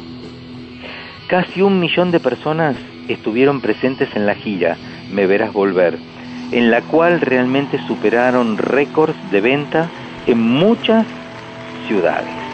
Casi un millón de personas estuvieron presentes en la gira Me Verás Volver, en la cual realmente superaron récords de venta en muchas ciudades.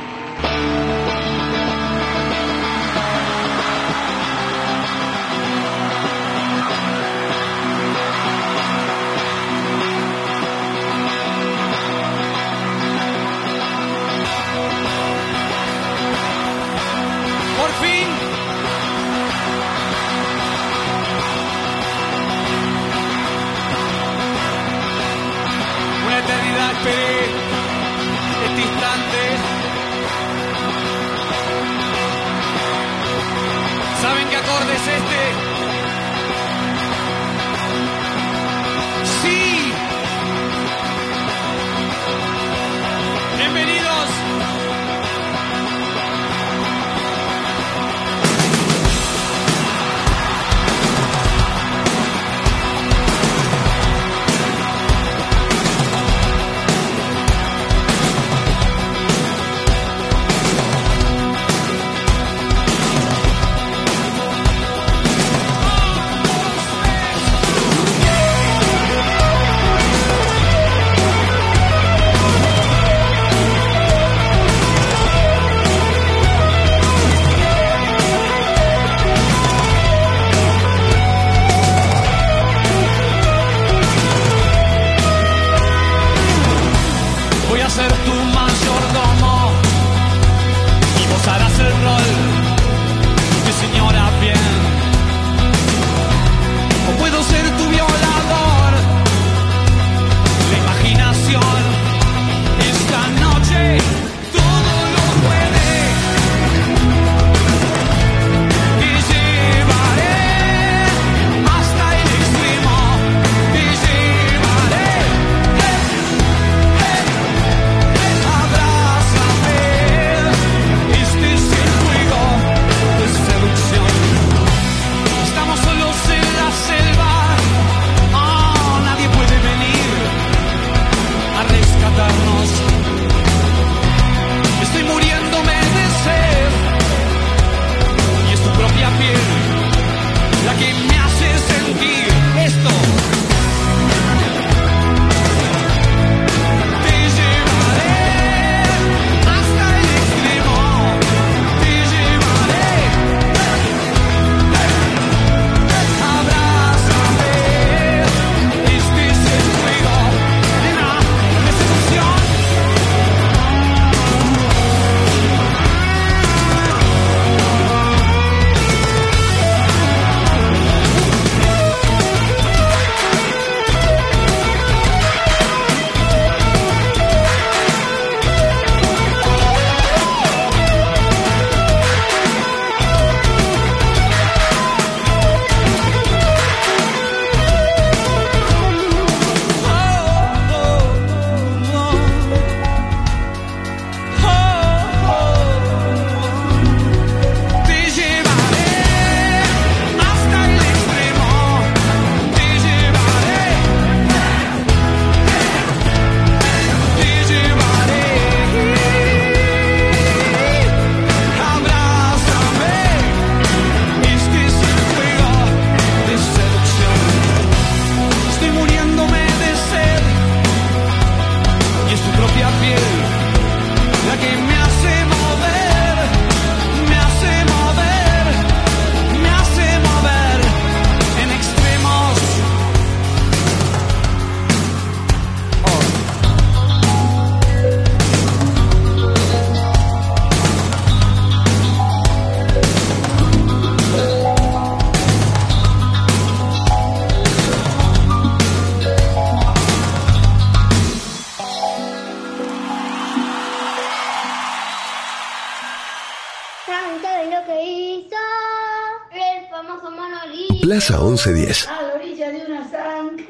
Plaza 1110. A la orilla de una zanja.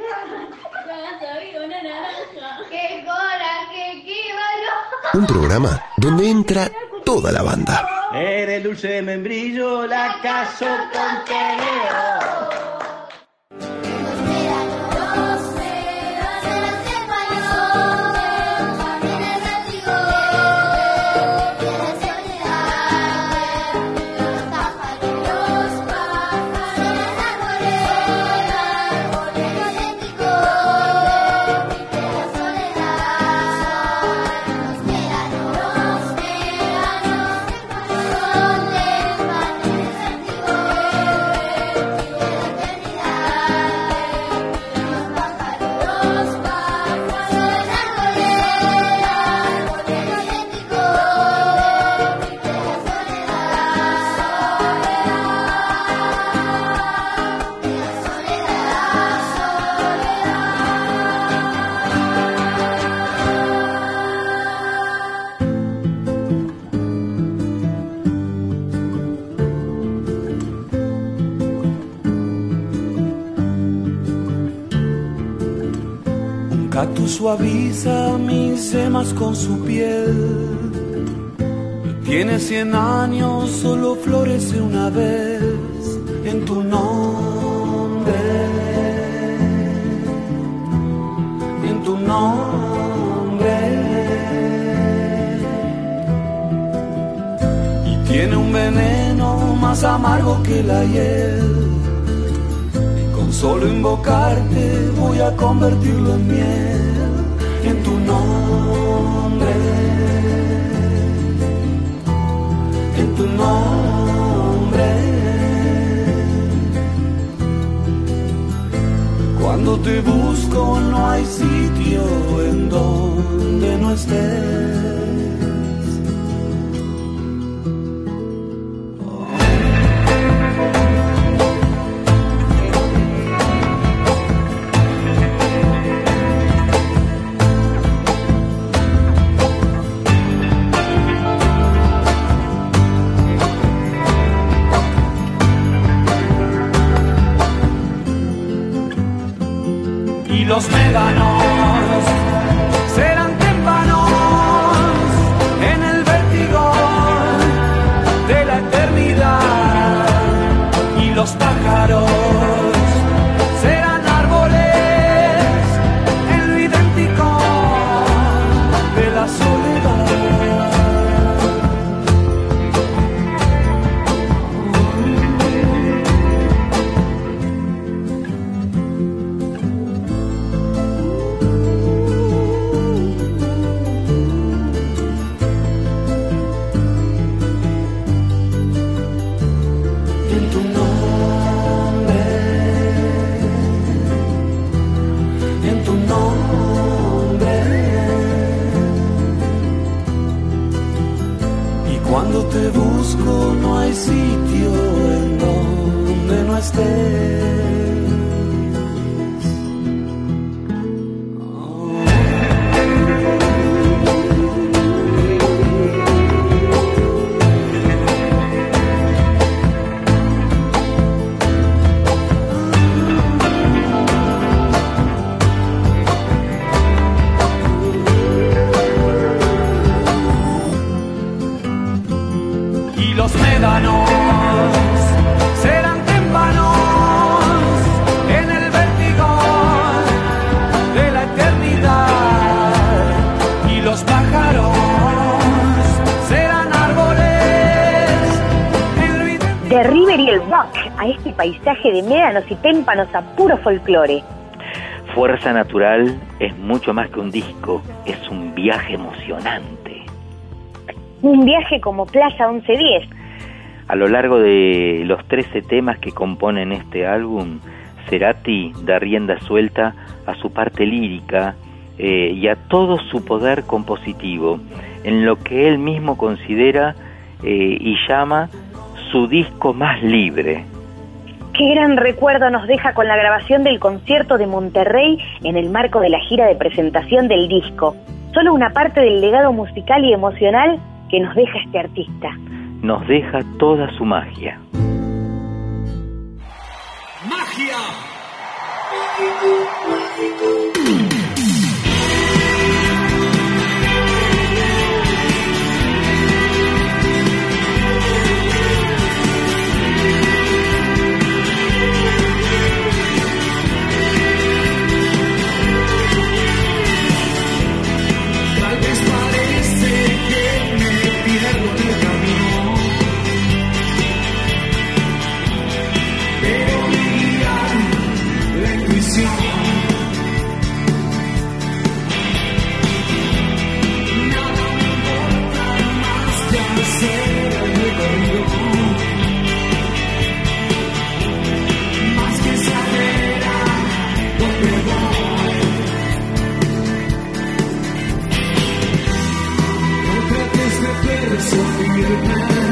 Una naranja. ¡Qué coraje, qué valor! Un programa donde entra toda la banda. Era el dulce de membrillo, la caso con suaviza mis yemas con su piel. Tiene cien años, solo florece una vez en tu nombre. En tu nombre. Y tiene un veneno más amargo que la hiel. Con solo invocarte voy a convertirlo en miel en tu nombre. En tu nombre. Cuando te busco no hay sitio en donde no estés. Donde de médanos y témpanos a puro folclore. Fuerza Natural es mucho más que un disco, es un viaje emocionante. Un viaje como Plaza 1110. A lo largo de los 13 temas que componen este álbum, Cerati da rienda suelta a su parte lírica eh, y a todo su poder compositivo, en lo que él mismo considera eh, y llama su disco más libre. Qué gran recuerdo nos deja con la grabación del concierto de Monterrey en el marco de la gira de presentación del disco. Solo una parte del legado musical y emocional que nos deja este artista. nos deja toda su magia. ¡Magia! is so beautiful.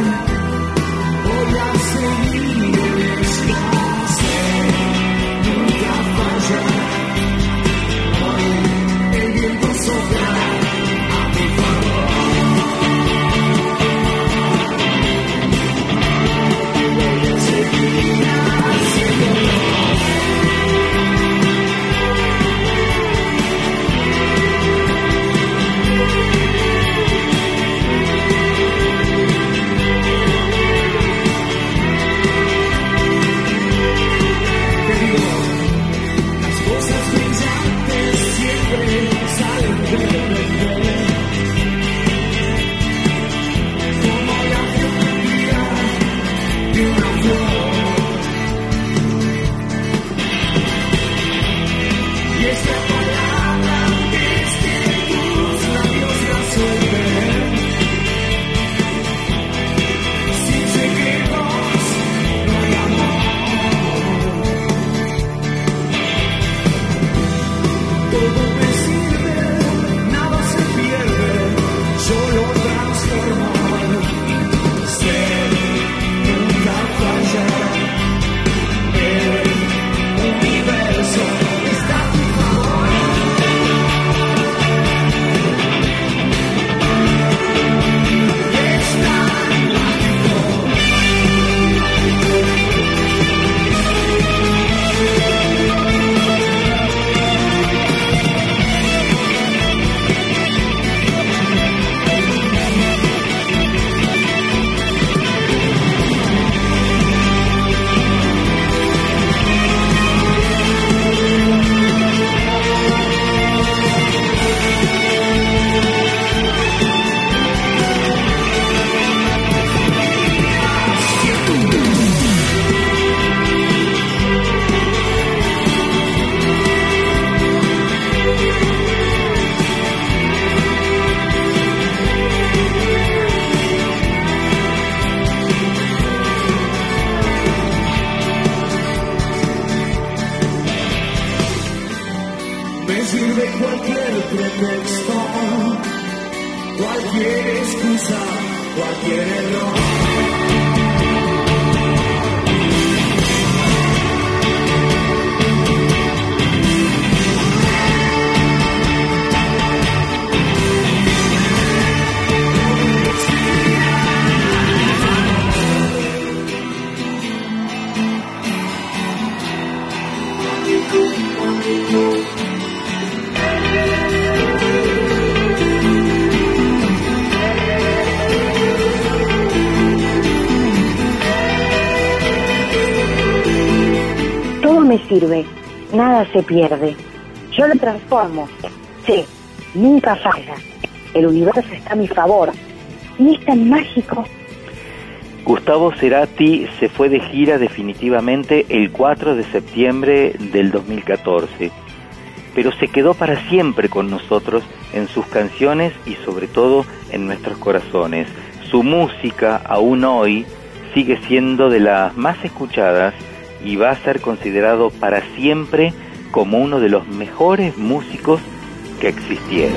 Se pierde. Yo lo transformo. Sí, nunca falla. El universo está a mi favor. Y es tan mágico. Gustavo Cerati se fue de gira definitivamente el 4 de septiembre del 2014, pero se quedó para siempre con nosotros en sus canciones y sobre todo en nuestros corazones. Su música aún hoy sigue siendo de las más escuchadas y va a ser considerado para siempre como uno de los mejores músicos que existieron.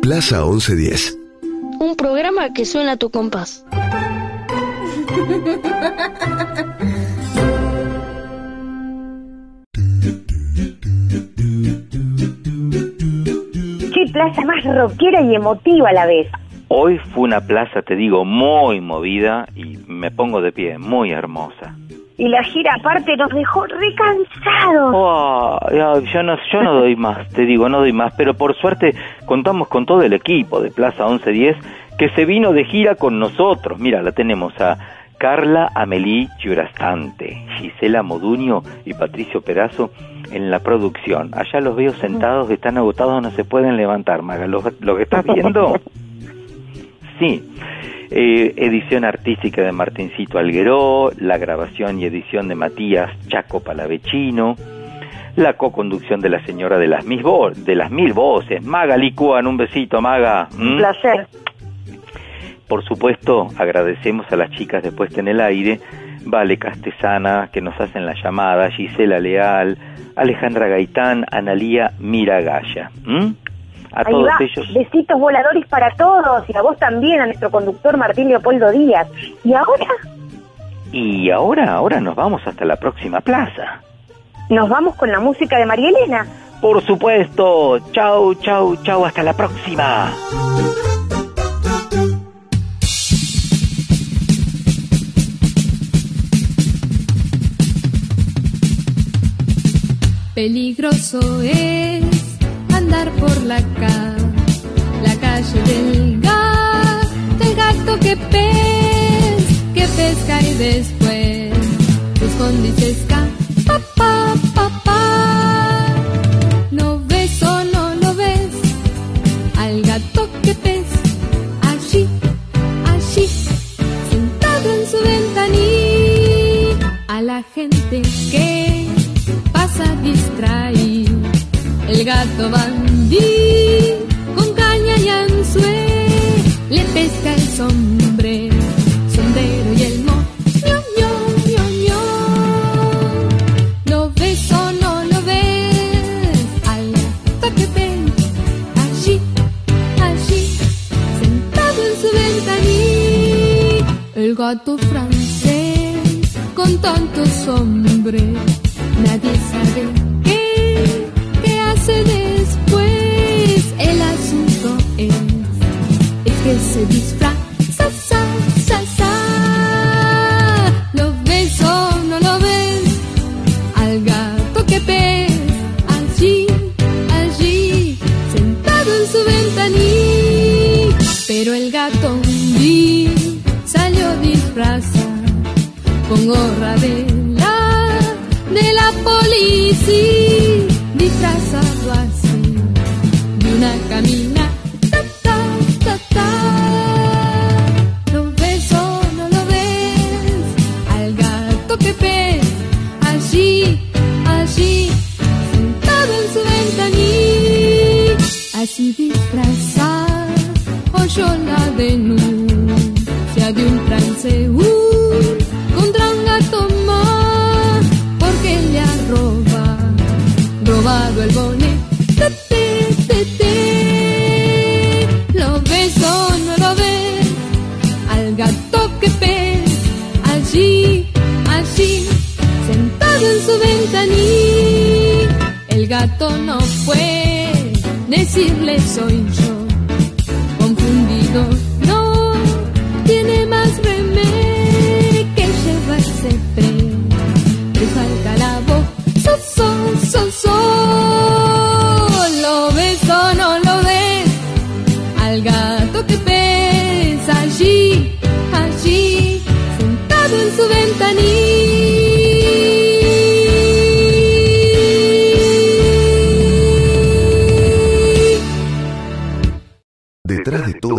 Plaza 1110. Un programa que suena a tu compás. (laughs) plaza más rockera y emotiva a la vez. Hoy fue una plaza, te digo, muy movida y me pongo de pie, muy hermosa. Y la gira aparte nos dejó recansados. Oh, yo no, yo no doy más, te digo, no doy más, pero por suerte contamos con todo el equipo de Plaza 1110 que se vino de gira con nosotros. Mira, la tenemos a Carla Amelí Giurastante, Gisela Moduño y Patricio Perazo en la producción. Allá los veo sentados, están agotados, no se pueden levantar, Maga. ¿Lo, lo que estás viendo? (laughs) Sí. Eh, edición artística de Martincito Algueró, la grabación y edición de Matías Chaco Palavecino, la co-conducción de la señora de las, mil vo- de las mil voces, Maga Licuan, un besito, Maga. Un ¿Mm? placer. Por supuesto, agradecemos a las chicas de Puesta en el Aire, Vale Castesana, que nos hacen la llamada, Gisela Leal, Alejandra Gaitán, Analía Miragaya. ¿Mm? A Ahí todos va, ellos. besitos voladores para todos y a vos también, a nuestro conductor Martín Leopoldo Díaz. Y ahora Y ahora, ahora nos vamos hasta la próxima plaza. nos vamos con la música de María Elena. Por supuesto. Chau, chau, chau. Hasta la próxima. Peligroso es andar por la ca la calle del gas, del gato que pez, que pesca y después se esconde y se escapa, pa, pa, pa. ¿No ves o no lo ves? Al gato que pez, allí, allí, sentado en su ventanilla, a la gente que pasa distraído. El gato bandí con caña y anzuelo le pesca el sombre, sombrero y el mo. ño, ño, ño. ¿Lo ves o no lo ves? Al gato que ven allí, allí, sentado en su ventanilla. El gato francés con tantos hombres, nadie sabe qué, qué hace después. El asunto es, es que se disfraza, sa, sa, sa. ¿Lo ves o no lo ves? Al gato que pez, allí, allí, sentado en su ventanilla. Pero el gato un día salió disfrazado con gorra de la policía, disfrazado así, de una camina. Ta, ta, ta, ta. ¿Lo ves o no lo ves? Al gato que pez, allí, allí, sentado en su ventanilla, así disfrazado, oyó la denuncia de un transeúnte te. ¿Lo ves o no lo ves? Al gato que pez, allí, allí, sentado en su ventanilla. El gato no fue decirle soy yo, confundido,